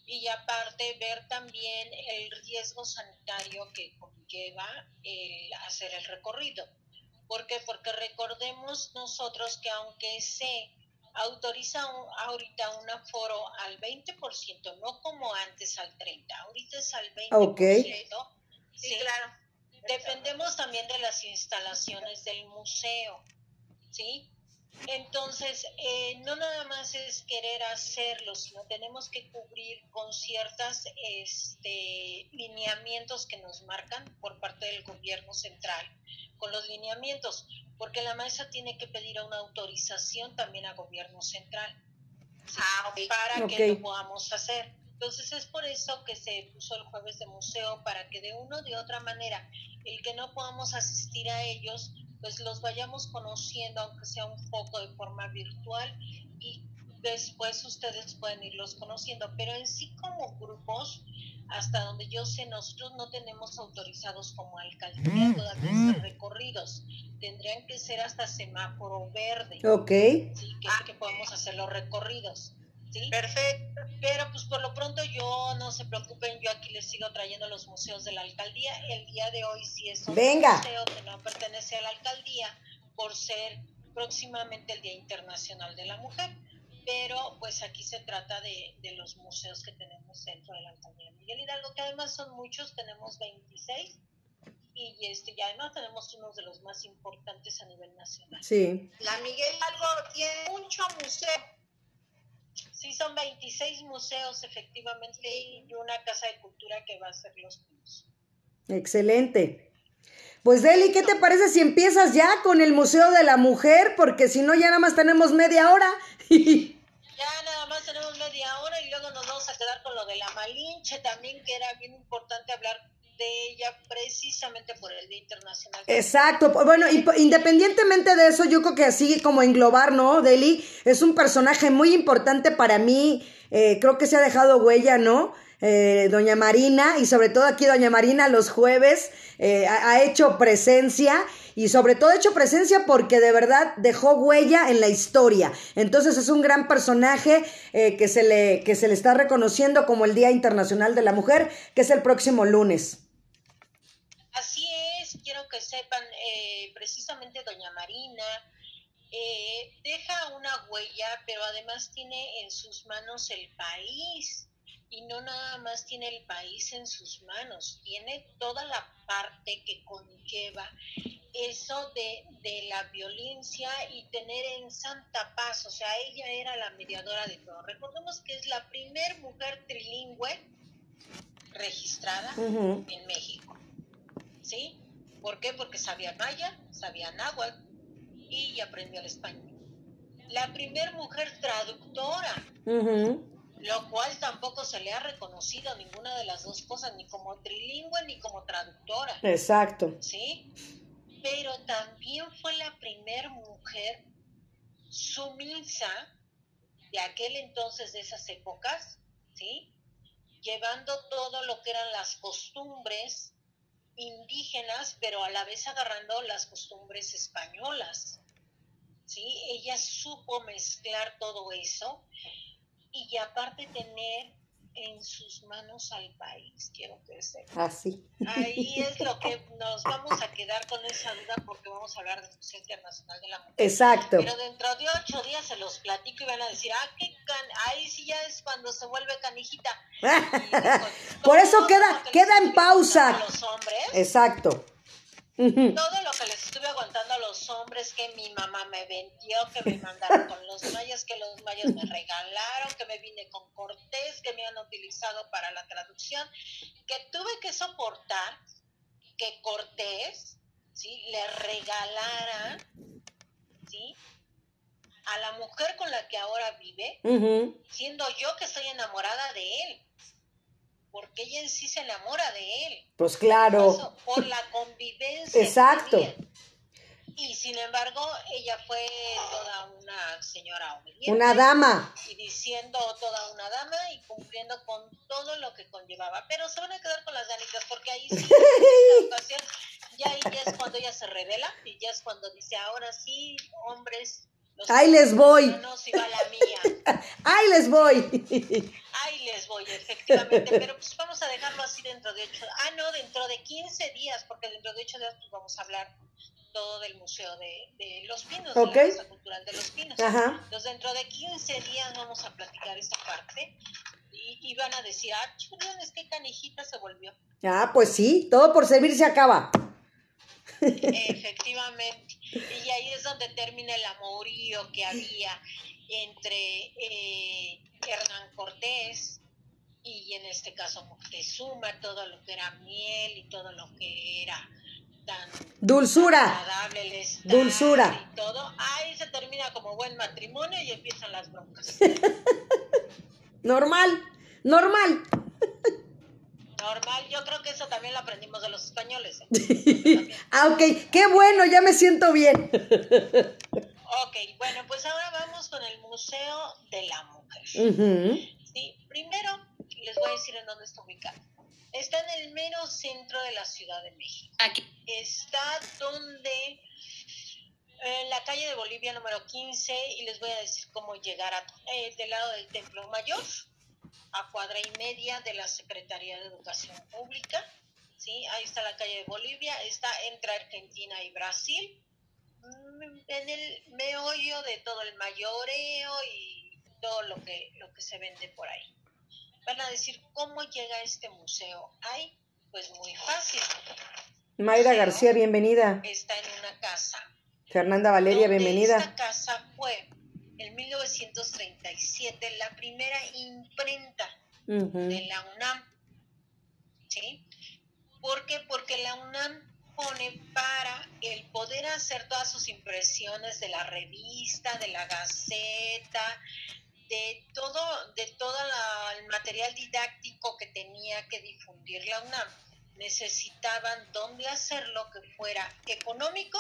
y aparte ver también el riesgo sanitario que conlleva el hacer el recorrido. ¿Por qué? Porque recordemos nosotros que aunque se autoriza ahorita un aforo al 20%, no como antes al 30%, ahorita es al 20%. Sí, claro. Dependemos también de las instalaciones del museo, ¿sí? Entonces, eh, no nada más es querer hacerlo, sino tenemos que cubrir con ciertos este, lineamientos que nos marcan por parte del gobierno central, con los lineamientos, porque la maestra tiene que pedir una autorización también a gobierno central ah, para que lo podamos hacer. Entonces es por eso que se puso el jueves de museo, para que de una o de otra manera, el que no podamos asistir a ellos, pues los vayamos conociendo, aunque sea un poco de forma virtual, y después ustedes pueden irlos conociendo. Pero en sí como grupos, hasta donde yo sé, nosotros no tenemos autorizados como alcaldía mm, todavía mm. recorridos. Tendrían que ser hasta semáforo verde. Ok. Sí, que, que podemos hacer los recorridos. ¿Sí? Perfecto. Pero pues por lo pronto yo, no se preocupen, yo aquí les sigo trayendo los museos de la alcaldía. El día de hoy sí es un museo que no pertenece a la alcaldía por ser próximamente el Día Internacional de la Mujer. Pero pues aquí se trata de, de los museos que tenemos dentro de la alcaldía Miguel Hidalgo, que además son muchos, tenemos 26 y este y además tenemos uno de los más importantes a nivel nacional. Sí. La Miguel Hidalgo tiene mucho museo Sí, son 26 museos efectivamente y una casa de cultura que va a ser los pinos. Excelente. Pues Deli, ¿qué te parece si empiezas ya con el Museo de la Mujer? Porque si no, ya nada más tenemos media hora. ya nada más tenemos media hora y luego nos vamos a quedar con lo de la Malinche también, que era bien importante hablar de ella precisamente por el Día Internacional. Exacto, bueno, y independientemente de eso, yo creo que así como englobar, ¿no? Deli es un personaje muy importante para mí, eh, creo que se ha dejado huella, ¿no? Eh, doña Marina, y sobre todo aquí Doña Marina los jueves eh, ha, hecho presencia y sobre todo ha hecho presencia porque de verdad dejó huella en la historia. Entonces es un gran personaje que, se le, que se le está reconociendo como el Día Internacional de la Mujer, que es el próximo lunes. Que sepan, eh, precisamente doña Marina eh, deja una huella, pero además tiene en sus manos el país. Y no nada más tiene el país en sus manos, tiene toda la parte que conlleva eso de, de la violencia y tener en santa paz. O sea, ella era la mediadora de todo. Recordemos que es la primer mujer trilingüe registrada en México. ¿sí? ¿Por qué? Porque sabía maya, sabía náhuatl y aprendió el español. La primer mujer traductora, lo cual tampoco se le ha reconocido ninguna de las dos cosas, ni como trilingüe ni como traductora. Exacto. ¿Sí? Pero también fue la primer mujer sumisa de aquel entonces, de esas épocas, ¿sí? Llevando todo lo que eran las costumbres, indígenas, pero a la vez agarrando las costumbres españolas. ¿sí? Ella supo mezclar todo eso y aparte tener en sus manos al país, quiero que sepan. Así. Ah, Ahí es lo que nos vamos a quedar con esa duda porque vamos a hablar de Museo Internacional de la Mujer. Exacto. Pero dentro de ocho días se los platico y van a decir, ah, qué can ahí sí ya es cuando se vuelve canijita. Por eso queda, queda en pausa. Los hombres. Exacto. Todo lo que les estuve aguantando a los hombres, que mi mamá me vendió, que me mandaron con los mayas, que los mayas me regalaron, que me vine con Cortés, que me han utilizado para la traducción, que tuve que soportar que Cortés, ¿sí? Le regalara, ¿sí? A la mujer con la que ahora vive, siendo yo que estoy enamorada de él porque ella en sí se enamora de él. Pues claro. Por la convivencia. Exacto. Y sin embargo, ella fue toda una señora obediente. Una dama. Y diciendo toda una dama y cumpliendo con todo lo que conllevaba. Pero se van a quedar con las ganitas porque ahí sí, ocasión, ya, ya es cuando ella se revela y ya es cuando dice, ahora sí, hombres, Ahí les voy. No, si va la mía. Ahí les voy. Ahí les voy, efectivamente. Pero pues vamos a dejarlo así dentro de ocho. Ah, no, dentro de 15 días, porque dentro de ocho días pues vamos a hablar todo del Museo de, Los Pinos, de la Casa Cultural de Los Pinos. Ajá. Entonces, dentro de 15 días vamos a platicar esta parte. Y, van a decir, ah, es que canijita se volvió. Ah, pues sí, todo por servir se acaba. Efectivamente. Y ahí es donde termina el amorío que había entre eh, Hernán Cortés y en este caso Moctezuma, todo lo que era miel y todo lo que era tan dulzura, dulzura y todo, ahí se termina como buen matrimonio y empiezan las broncas. normal, normal. Normal, yo creo que eso también lo aprendimos de los españoles. ¿eh? ah, ok, qué bueno, ya me siento bien. ok, bueno, pues ahora vamos con el Museo de la Mujer. sí, primero les voy a decir en dónde está ubicado. Está en el mero centro de la Ciudad de México. Aquí. Está donde en la calle de Bolivia número 15 y les voy a decir cómo llegar a, eh, del lado del Templo Mayor a cuadra y media de la Secretaría de Educación Pública. ¿sí? Ahí está la calle de Bolivia, está entre Argentina y Brasil, mm, en el meollo de todo el mayoreo y todo lo que, lo que se vende por ahí. Van a decir, ¿cómo llega este museo? Ay, pues muy fácil. Mayra García, bienvenida. Está en una casa. Fernanda Valeria, bienvenida. Esta casa fue en 1937 la primera imprenta de la UNAM. ¿Sí? ¿Por qué? Porque la UNAM pone para el poder hacer todas sus impresiones de la revista, de la gaceta, de todo, de todo el material didáctico que tenía que difundir la UNAM. Necesitaban dónde hacerlo que fuera económico,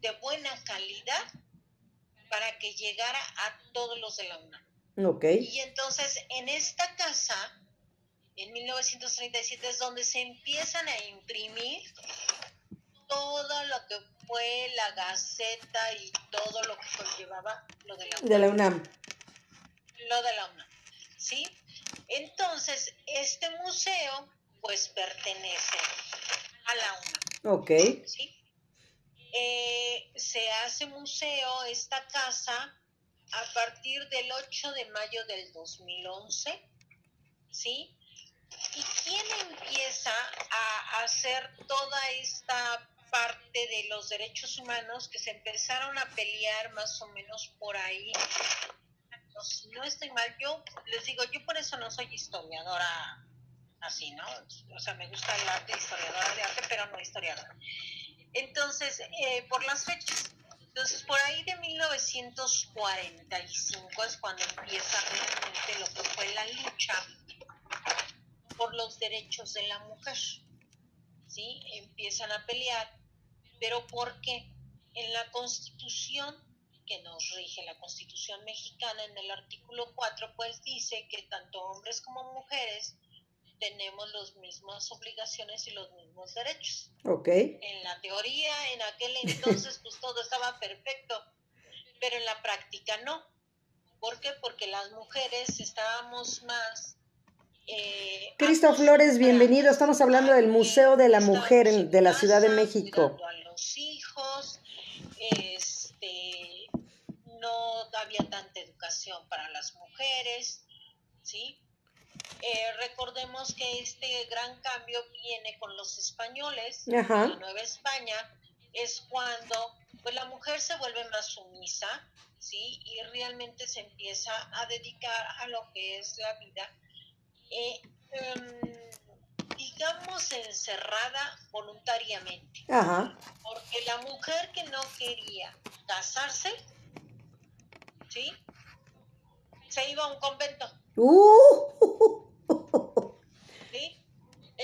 de buena calidad para que llegara a todos los de la UNAM. Okay. Y entonces en esta casa, en 1937, es donde se empiezan a imprimir todo lo que fue la Gaceta y todo lo que conllevaba lo de la UNAM. De la UNAM. Lo de la UNAM, ¿sí? Entonces, este museo, pues pertenece a la UNAM. Ok. ¿Sí? Eh, se hace museo esta casa a partir del 8 de mayo del 2011, ¿sí? ¿Y quién empieza a hacer toda esta parte de los derechos humanos que se empezaron a pelear más o menos por ahí? No, no estoy mal, yo les digo, yo por eso no soy historiadora así, ¿no? O sea, me gusta el arte, historiadora de arte, pero no historiadora. Entonces, eh, por las fechas. Entonces, por ahí de 1945 es cuando empieza realmente lo que fue la lucha por los derechos de la mujer. ¿Sí? Empiezan a pelear. ¿Pero por qué? En la Constitución que nos rige la Constitución mexicana, en el artículo 4, pues dice que tanto hombres como mujeres tenemos las mismas obligaciones y los mismos derechos. Ok. En la teoría, en aquel entonces, pues todo estaba perfecto, pero en la práctica no. ¿Por qué? Porque las mujeres estábamos más... Eh, Cristo Flores, bienvenido. Estamos hablando del Museo de la Mujer de la Ciudad de México. A los hijos, este, no había tanta educación para las mujeres, ¿sí? Eh, recordemos que este gran cambio viene con los españoles, Ajá. la Nueva España, es cuando pues la mujer se vuelve más sumisa, ¿sí? Y realmente se empieza a dedicar a lo que es la vida, eh, em, digamos, encerrada voluntariamente. Ajá. Porque la mujer que no quería casarse, ¿sí? Se iba a un convento, Uh.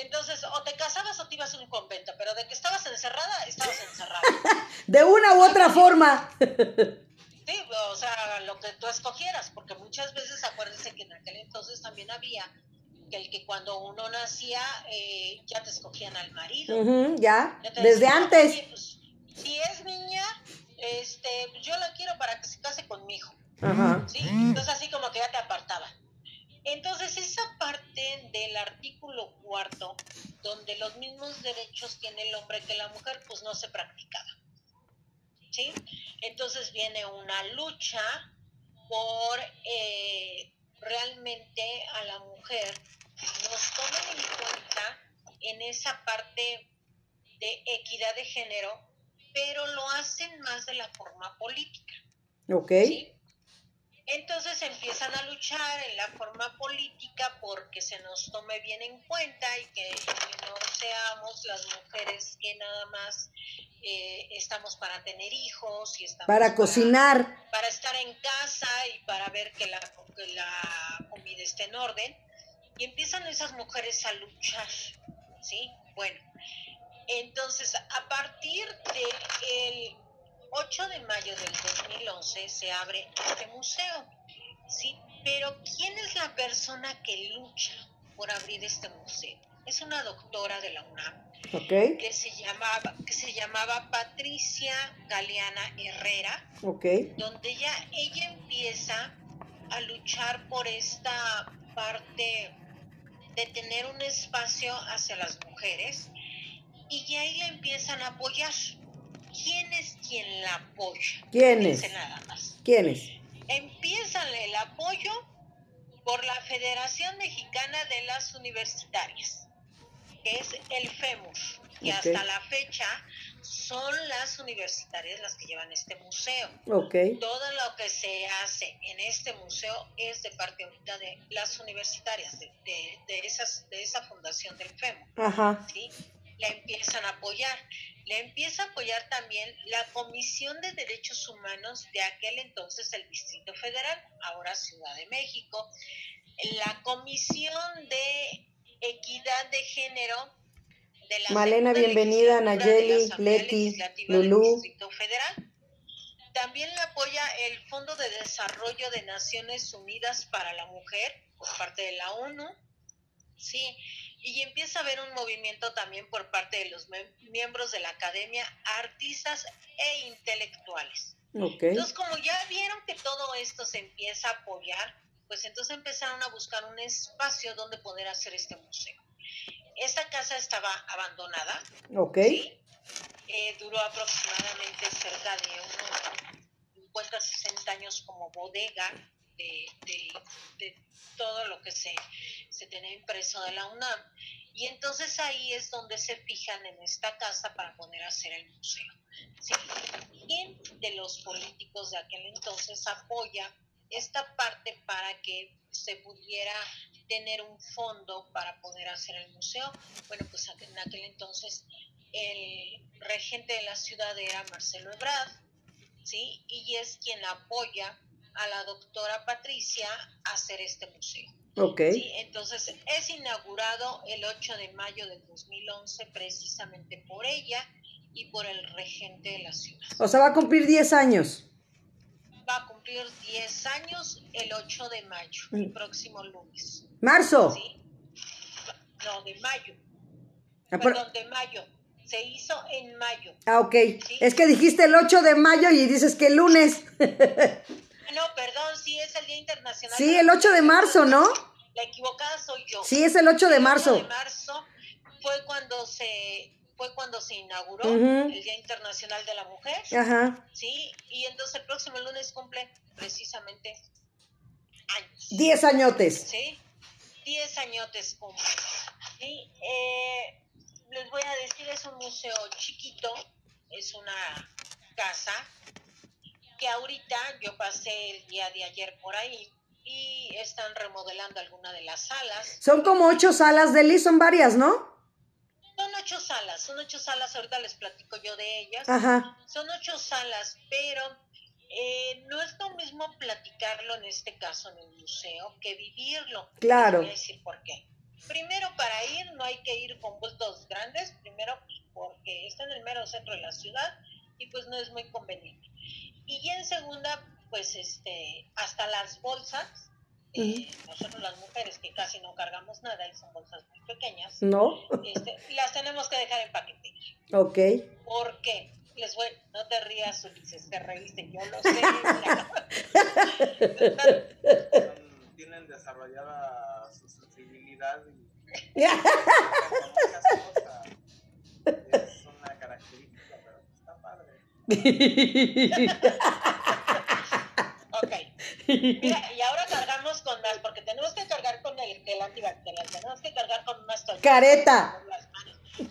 Entonces, o te casabas o te ibas a un convento, pero de que estabas encerrada, estabas encerrada. de una u otra forma. Sí, o sea, lo que tú escogieras, porque muchas veces acuérdense que en aquel entonces también había que el que cuando uno nacía eh, ya te escogían al marido. Ya, desde decían, antes. "Oye, pues, si es niña, este, yo la quiero para que se case con mi hijo. Ajá. ¿sí? Entonces así como que ya te apartaban. Entonces esa parte del artículo cuarto, donde los mismos derechos tiene el hombre que la mujer, pues no se practicaba. ¿Sí? Entonces viene una lucha por eh, realmente a la mujer nos tomen en cuenta en esa parte de equidad de género, pero lo hacen más de la forma política. Ok. ¿sí? Entonces empiezan a luchar en la forma política porque se nos tome bien en cuenta y que, no seamos las mujeres que nada más eh, estamos para tener hijos y estamos Para cocinar. para estar en casa y para ver que la, que la comida esté en orden. Y empiezan esas mujeres a luchar, ¿sí? Bueno, entonces a partir del 8 de mayo del 2011 se abre este museo, ¿sí? Pero ¿quién es la persona que lucha por abrir este museo? Es una doctora de la UNAM que se llamaba, que se llamaba Patricia Galeana Herrera, donde ya ella empieza a luchar por esta parte de tener un espacio hacia las mujeres y ya ahí la empiezan a apoyar. ¿Quién es quien la apoya? ¿Quién es? Fíjense nada más. ¿Quién es? Empiezan el apoyo por la Federación Mexicana de las Universitarias, que es el FEMUR, que Ok. hasta la fecha son las universitarias las que llevan este museo. Ok. Todo lo que se hace en este museo es de parte ahorita de las universitarias, de, de- de esas, de esa fundación del FEMUR. Ajá. ¿sí? La empiezan a apoyar. Le empieza a apoyar también la Comisión de Derechos Humanos de aquel entonces el Distrito Federal, ahora Ciudad de México, la Comisión de Equidad de Género de la Malena, bienvenida, la Nayeli, Leti, Legislativa del Lulú. Distrito Federal. También le apoya el Fondo de Desarrollo de Naciones Unidas para la Mujer por parte de la ONU. Sí, y empieza a haber un movimiento también por parte de los miembros de la academia, artistas e intelectuales. Ok. Entonces, como ya vieron que todo esto se empieza a apoyar, pues entonces empezaron a buscar un espacio donde poder hacer este museo. Esta casa estaba abandonada, Ok. ¿sí? Eh, duró aproximadamente cerca de unos 50, 60 años como bodega de, todo lo que se, se tenía impreso de la UNAM. Y entonces ahí es donde se fijan en esta casa para poder hacer el museo. ¿Quién de los políticos de aquel entonces apoya esta parte para que se pudiera tener un fondo para poder hacer el museo? Bueno, pues en aquel entonces el regente de la ciudad era Marcelo Ebrard, ¿sí? Y es quien apoya a la doctora Patricia a hacer este museo. Ok. ¿sí? Entonces es inaugurado el 8 de mayo del 2011 precisamente por ella y por el regente de la ciudad. O sea, va a cumplir 10 años. Va a cumplir 10 años el 8 de mayo, el Mm. próximo lunes. Marzo. ¿sí? No, de mayo. Ah, por- Perdón, de mayo. Se hizo en mayo. Ah, ok. Sí. Es que dijiste el 8 de mayo y dices que el lunes. No, perdón, sí es el Día Internacional. Sí, el 8 de marzo, ¿no? La equivocada soy yo. Sí, es el 8 de El 8 marzo. de marzo fue cuando se fue cuando se inauguró Ujú. el Día Internacional de la Mujer, Ajá. sí, y entonces el próximo lunes cumple precisamente años, 10 añotes. ¿sí? 10 añotes cumple. ¿sí? Eh, les voy a decir, es un museo chiquito, es una casa que ahorita yo pasé el día de ayer por ahí y están remodelando alguna de las salas. Son como ocho salas, Deli, son varias, ¿no? Son ocho salas, son ocho salas, ahorita les platico yo de ellas. Ajá. Son ocho salas, pero eh, no es lo mismo platicarlo en este caso en el museo que vivirlo. Claro. Voy a decir por qué. Primero, para ir no hay que ir con bultos grandes, primero pues, porque está en el mero centro de la ciudad y pues no es muy conveniente. Y en segunda, pues este, hasta las bolsas, eh, nosotros las mujeres que casi no cargamos nada y son bolsas muy pequeñas, ¿No? este, las tenemos que dejar en paquete. Ok. ¿Por qué? Les voy, no te rías, Ulises, te reíste, yo lo sé. tienen desarrollada su sensibilidad y con muchas cosas. Es una característica, pero está padre. Ok. Mira, y ahora cargamos con más, porque tenemos que cargar con el gel antibacterial, tenemos que cargar con unas toallitas Careta. las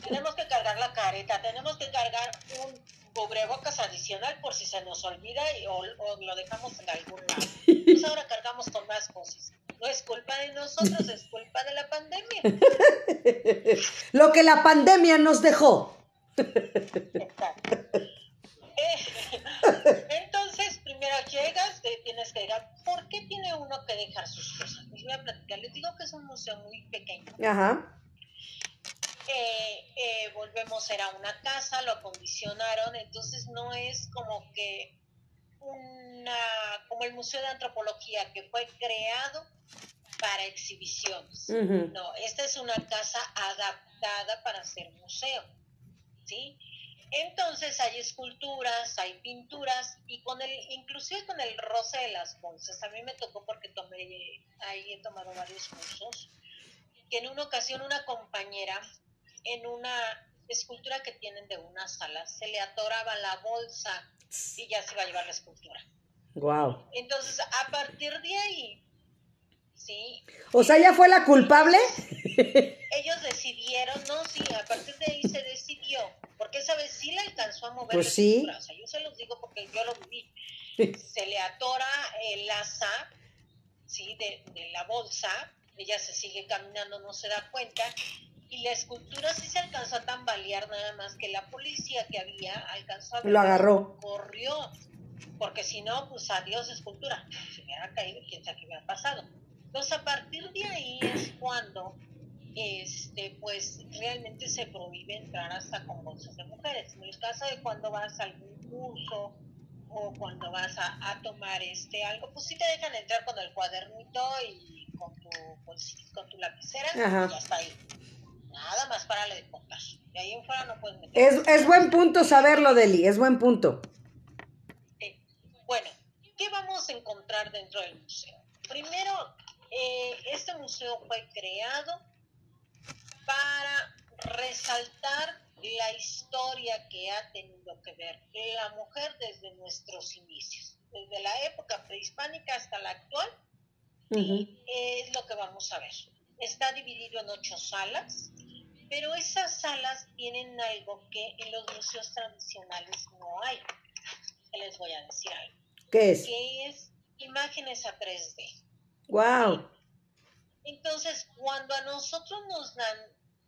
tenemos que cargar la careta, tenemos que cargar un cubrebocas adicional por si se nos olvida y- o, o lo dejamos en algún lado. Pues ahora cargamos con más cosas. No es culpa de nosotros, es culpa de la pandemia. Lo que la pandemia nos dejó. Exacto. Eh, entonces, primero llegas, te tienes que llegar. ¿Por qué tiene uno que dejar sus cosas? Les voy a platicar. Les digo que es un museo muy pequeño. Ajá. Eh, eh, volvemos, era una casa, lo acondicionaron, entonces no es como que una, como el Museo de Antropología que fue creado para exhibiciones. No, esta es una casa adaptada para ser museo, ¿sí? Entonces hay esculturas, hay pinturas y con el, inclusive con el roce de las bolsas. A mí me tocó porque tomé, ahí he tomado varios cursos, que en una ocasión una compañera en una escultura que tienen de una sala se le atoraba la bolsa y ya se iba a llevar la escultura. Wow. Entonces, a partir de ahí, ¿sí? O sea, ¿ya fue la culpable? Ellos decidieron, no, sí, a partir de ahí se decidió, porque esa vez sí le alcanzó a mover Pues la sí. escultura, o sea, yo se los digo porque yo lo viví. Se le atora el asa, sí, de, de la bolsa, ella se sigue caminando, no se da cuenta, y la escultura sí se alcanzó a tambalear, nada más que la policía que había alcanzó a ver Lo agarró. corrió, porque si no, pues adiós escultura, se hubiera caído, quién sabe qué hubiera pasado. Entonces, a partir de ahí es cuando este, pues realmente se prohíbe entrar hasta con bolsas de mujeres. En el caso de cuando vas a algún curso o cuando vas a, a tomar este algo, pues sí te dejan entrar con el cuadernito y con tu, bolsita, con tu lapicera Ajá. y hasta ahí. Nada más para de contar. De ahí en fuera no puedes meter. Es, es buen punto saberlo, Deli, es buen punto. Bueno, ¿qué vamos a encontrar dentro del museo? Primero, eh, este museo fue creado para resaltar la historia que ha tenido que ver la mujer desde nuestros inicios, desde la época prehispánica hasta la actual, Ujú. es lo que vamos a ver. Está dividido en ocho salas, pero esas salas tienen algo que en los museos tradicionales no hay. Les voy a decir algo, ¿Qué es? que es imágenes a 3D. Wow. Entonces, cuando a nosotros nos dan,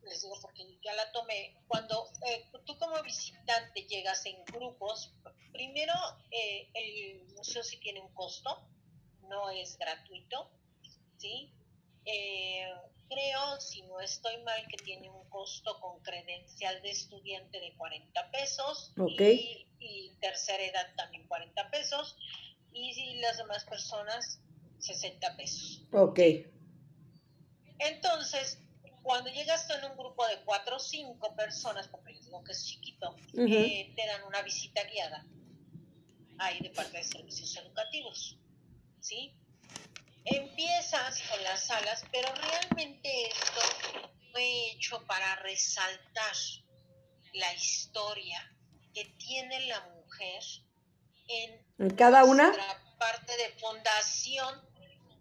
les digo porque ya la tomé, cuando eh, tú como visitante llegas en grupos, primero eh, el museo sí tiene un costo, no es gratuito, ¿sí? Eh, creo, si no estoy mal, que tiene un costo con credencial de estudiante de 40 pesos Ok. y, y tercera edad también 40 pesos y las demás personas 60 pesos. Ok. Entonces, cuando llegas tú en un grupo de cuatro o cinco personas, porque les digo que es chiquito, eh, te dan una visita guiada ahí de parte de servicios educativos, ¿sí? Empiezas con las salas, pero realmente esto fue hecho para resaltar la historia que tiene la mujer en ¿En cada una? parte de fundación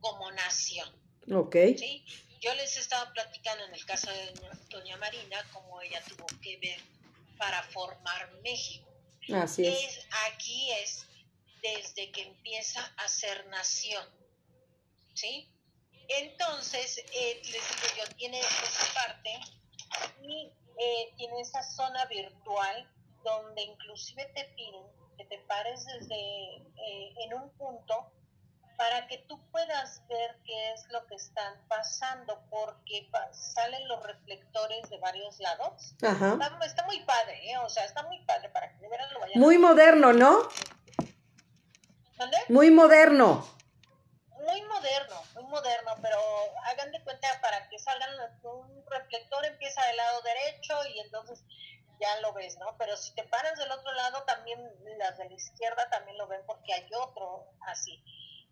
como nación. Ok. ¿sí? Yo les estaba platicando en el caso de doña, doña Marina cómo ella tuvo que ver para formar México. Así es. Es- aquí es desde que empieza a ser nación, ¿sí? Entonces, eh, les digo yo, tiene esa parte y eh, tiene esa zona virtual donde inclusive te piden que te pares desde eh, en un punto para que tú puedas ver qué es lo que están pasando, porque salen los reflectores de varios lados. Ajá. Está, está muy padre, ¿eh? o sea, está muy padre para que de veras lo vayan Muy moderno, ¿no? ¿Mande? Muy moderno. muy moderno, muy moderno, pero hagan de cuenta para que salgan un reflector empieza del lado derecho y entonces ya lo ves, ¿no? Pero si te paras del otro lado también las de la izquierda también lo ven porque hay otro así.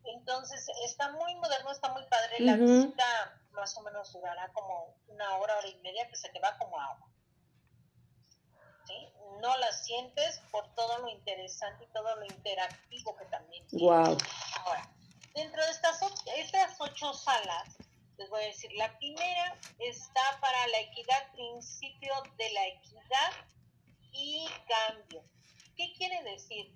Entonces está muy moderno, está muy padre. La visita más o menos durará como una hora, hora y media que se te va como agua. ¿Sí? No la sientes por todo lo interesante y todo lo interactivo que también tiene. Wow. Ahora, dentro de estas ocho salas, les voy a decir, la primera está para la equidad, principio de la equidad y cambio. ¿Qué quiere decir?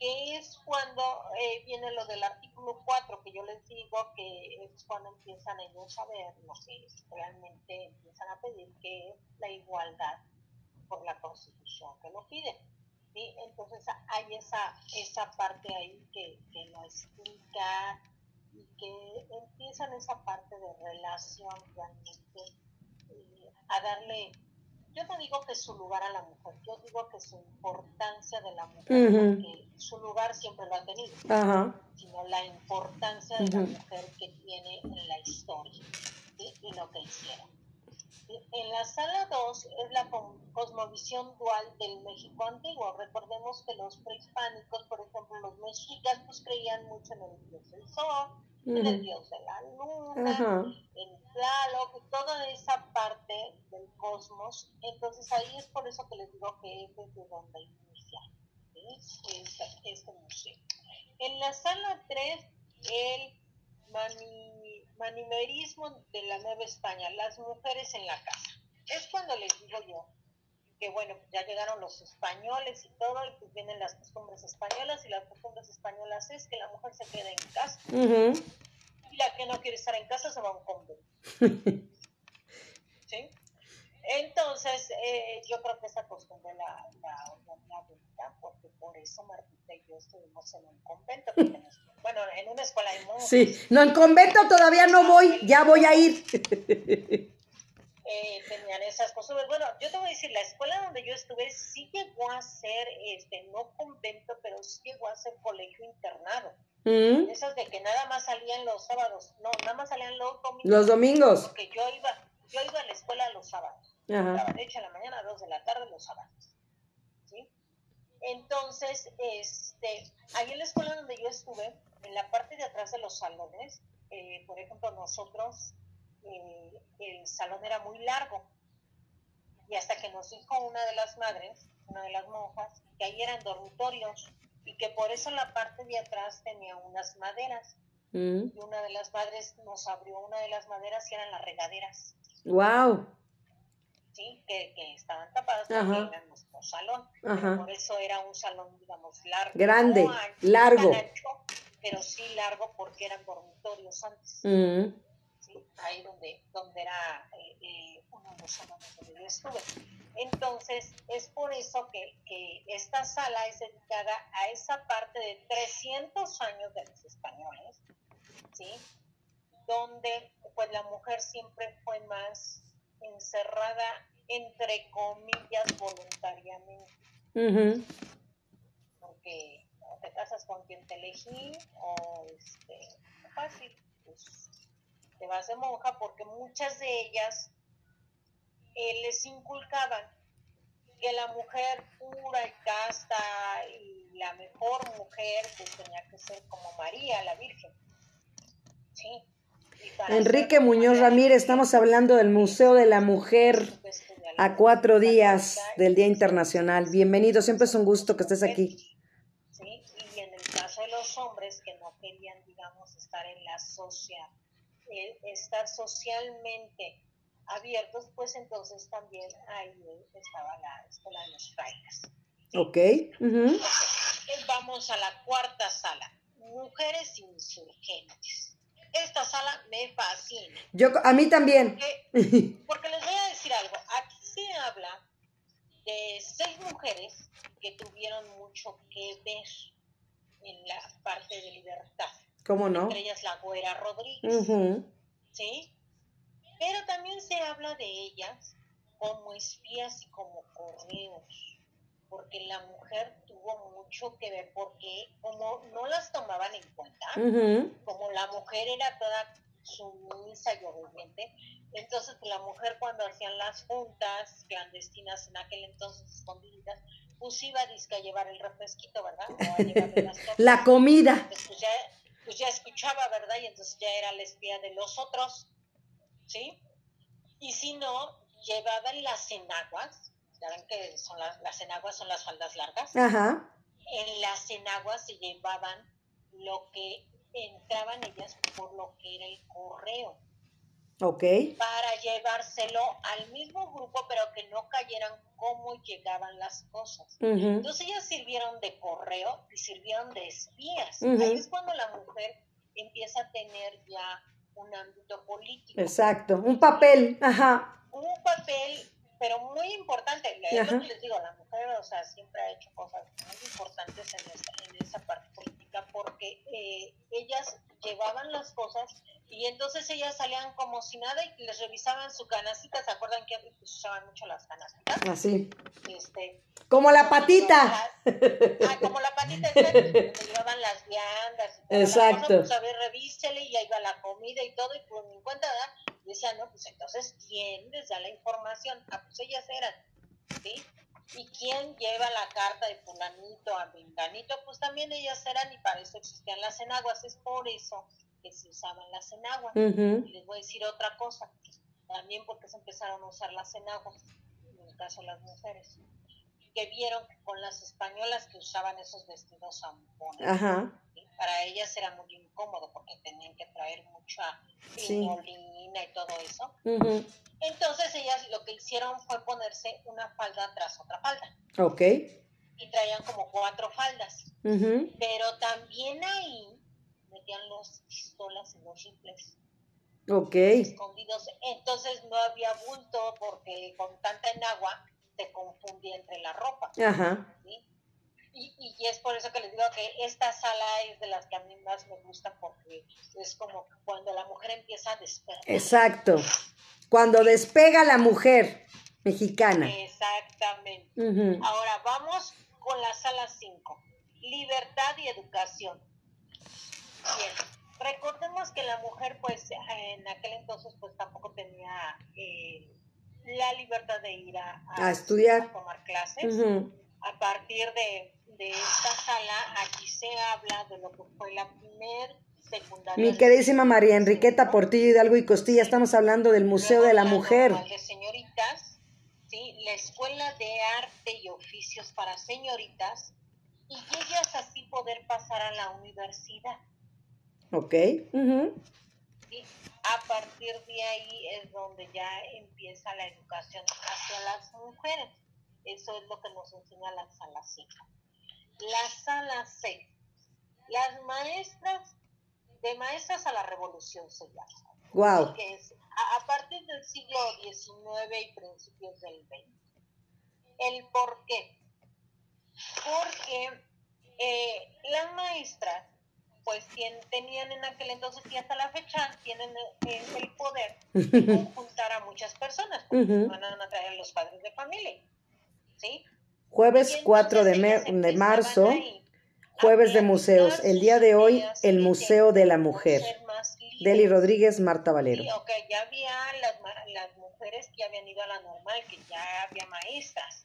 Que es cuando eh, viene lo del artículo 4, que yo les digo que es cuando empiezan ellos a ver lo que realmente empiezan a pedir, que es la igualdad por la Constitución que lo pide. ¿sí? Entonces hay esa, esa parte ahí que, que lo explica y que empiezan esa parte de relación realmente eh, a darle, yo no digo que su lugar a la mujer, yo digo que su importancia de la mujer, porque su lugar siempre lo ha tenido, sino la importancia de la mujer que tiene en la historia ¿sí? y lo que hicieron. En la sala 2 es la cosmovisión dual del México antiguo. Recordemos que los prehispánicos, por ejemplo, los mexicas, pues creían mucho en el dios del sol, el Ujú. dios de la luna, Ajá. en Tlaloc, y toda esa parte del cosmos. Entonces ahí es por eso que les digo que es desde donde inicia ¿sí? este, este museo. En la sala 3, el mani- manimerismo de la Nueva España, las mujeres en la casa. Es cuando les digo yo que, bueno, ya llegaron los españoles y todo, y pues vienen las costumbres españolas, y las costumbres españolas es que la mujer se queda en casa, y la que no quiere estar en casa se va a un convento. ¿Sí? Entonces, eh, yo creo que esa costumbre la, la, la bonita, porque por eso Martita y yo estuvimos en un convento, nos- bueno, en una escuela de monjas. Sí. No, en convento todavía no voy, ya voy a ir. Eh, tenían esas costumbres. Bueno, yo te voy a decir, la escuela donde yo estuve sí llegó a ser, este, no convento, pero sí llegó a ser colegio internado. Mm. Esas de que nada más salían los sábados, no, nada más salían los domingos. Los domingos. Porque yo iba, yo iba a la escuela los sábados. Ajá. De 8 de la mañana a 2 de la tarde los sábados. ¿sí? Entonces, este, ahí en la escuela donde yo estuve, en la parte de atrás de los salones, eh, por ejemplo, nosotros, eh, el salón era muy largo. Y hasta que nos dijo una de las madres, una de las monjas, que ahí eran dormitorios y que por eso la parte de atrás tenía unas maderas. Mm. Y una de las madres nos abrió una de las maderas y eran las regaderas. Wow. ¿sí? que, que estaban tapadas porque Ajá. era nuestro salón. Ajá. Por eso era un salón, digamos, largo. Grande, no ancho, largo. ancho, pero sí largo porque eran dormitorios antes. Mm. ¿Sí? Ahí donde, donde era eh, eh, uno de los donde yo estuve. Entonces, es por eso que, que esta sala es dedicada a esa parte de 300 años de los españoles, ¿sí? donde pues la mujer siempre fue más encerrada, entre comillas, voluntariamente, porque o te casas con quien te elegí o este, fácil, pues te vas de monja, porque muchas de ellas eh, les inculcaban que la mujer pura y casta y la mejor mujer pues tenía que ser como María, la Virgen. Sí. Enrique Muñoz Ramírez, estamos hablando del Museo de la Mujer estudiar a cuatro días del Día Internacional. Bienvenido, siempre es un gusto que estés aquí. ¿sí? Y en el caso de los hombres que no querían, digamos, estar en la sociedad estar socialmente abiertos, pues entonces también ahí estaba la escuela de los frailes. Ok. Vamos a la cuarta sala, mujeres insurgentes. Esta sala me fascina. Yo, a mí también. porque les voy a decir algo, aquí se habla de seis mujeres que tuvieron mucho que ver en la parte de libertad. ¿Cómo no? Entre ellas la Güera Rodríguez. ¿Sí? Pero también se habla de ellas como espías y como correos, porque la mujer tuvo mucho que ver, porque como no las tomaban en cuenta, como la mujer era toda sumisa y obediente, entonces la mujer cuando hacían las juntas clandestinas en aquel entonces escondidas, pues iba a llevar el refresquito, ¿verdad? la comida. Pues ya, pues ya escuchaba, ¿verdad? Y entonces ya era la espía de los otros, ¿sí? Y si no, llevaban las enaguas, ya ven que son las, las enaguas son las faldas largas. Ajá. En las enaguas se llevaban lo que entraban ellas por lo que era el correo. Ok. Para llevárselo al mismo grupo, pero que no cayeran cómo llegaban las cosas. Entonces ellas sirvieron de correo y sirvieron de espías. Ahí es cuando la mujer empieza a tener ya un ámbito político. Exacto, un papel, ajá. Un papel, pero muy importante. Les digo, la mujer, o sea, siempre ha hecho cosas muy importantes en esa, en esa parte política porque eh, ellas llevaban las cosas y entonces ellas salían como si nada y les revisaban su canastita. ¿Se acuerdan que antes usaban mucho las canastitas? Así. Este, como la patita. ah, como la patita, que llevaban las viandas. Y Exacto. Cosa, pues a ver, revísele y ahí va la comida y todo. Y por mi cuenta, ¿verdad? Decían, no, pues entonces, ¿quién les da la información? Ah, pues ellas eran, ¿sí? ¿Y quién lleva la carta de fulanito a venganito? Pues también ellas eran y para eso existían las enaguas. Es por eso que se usaban las enaguas. Y les voy a decir otra cosa, también porque se empezaron a usar las enaguas, en el caso de las mujeres, que vieron que con las españolas que usaban esos vestidos zampones, para ellas era muy incómodo porque tenían que traer mucha pinolina y todo eso. Entonces ellas lo que hicieron fue ponerse una falda tras otra falda. Ok. Y traían como cuatro faldas. Pero también ahí metían los pistolas y los rifles. Ok. Escondidos. Entonces no había bulto porque con tanta enagua se confundía entre la ropa. Ajá. Y, y, es por eso que les digo que esta sala es de las que a mí más me gusta porque es como cuando la mujer empieza a despertar. Exacto. Cuando despega la mujer mexicana. Exactamente. Ahora vamos con la sala 5. Libertad y educación. Bien, recordemos que la mujer pues en aquel entonces pues tampoco tenía eh, la libertad de ir a, estudiar, tomar clases. A partir de, esta sala aquí se habla de lo que fue la primer secundaria. Mi queridísima María Enriqueta Portillo Hidalgo y Costilla, estamos hablando del Museo de la Mujer. De señoritas, ¿sí? la Escuela de Arte y Oficios para Señoritas y ellas así poder pasar a la universidad. Ok. Y a partir de ahí es donde ya empieza la educación hacia las mujeres. Eso es lo que nos enseña la sala 5. La sala 6. Las maestras, de maestras a la revolución se llama. Wow. Que es a, partir del siglo XIX y principios del XX. ¿El por qué? Porque eh, las maestras pues tenían en aquel entonces y hasta la fecha tienen el, poder de juntar a muchas personas, porque van a traer a los padres de familia, ¿sí? Jueves 4 de, de marzo, jueves de museos. El día de hoy, el Museo de la Mujer. Deli Rodríguez, Marta Valero. Sí, ok, ya había las, las mujeres que habían ido a la normal, que ya había maestras,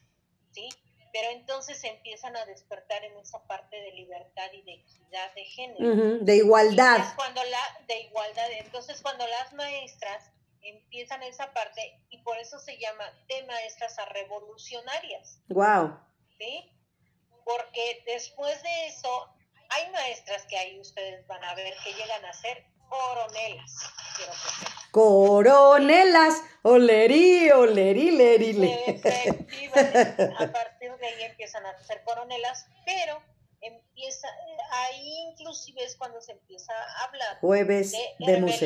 ¿sí? Pero entonces empiezan a despertar en esa parte de libertad y de equidad de género. de igualdad. cuando la, de igualdad, entonces cuando las maestras empiezan esa parte y por eso se llama de maestras a revolucionarias. Wow. ¿Sí? Porque después de eso hay maestras que ahí ustedes van a ver que llegan a ser coronelas. quiero que sepas. Coronelas, olerí, olerí, lerí, le. Efectivamente, a partir de ahí empiezan a hacer coronelas, pero empieza, ahí inclusive es cuando se empieza a hablar Jueves de de museo.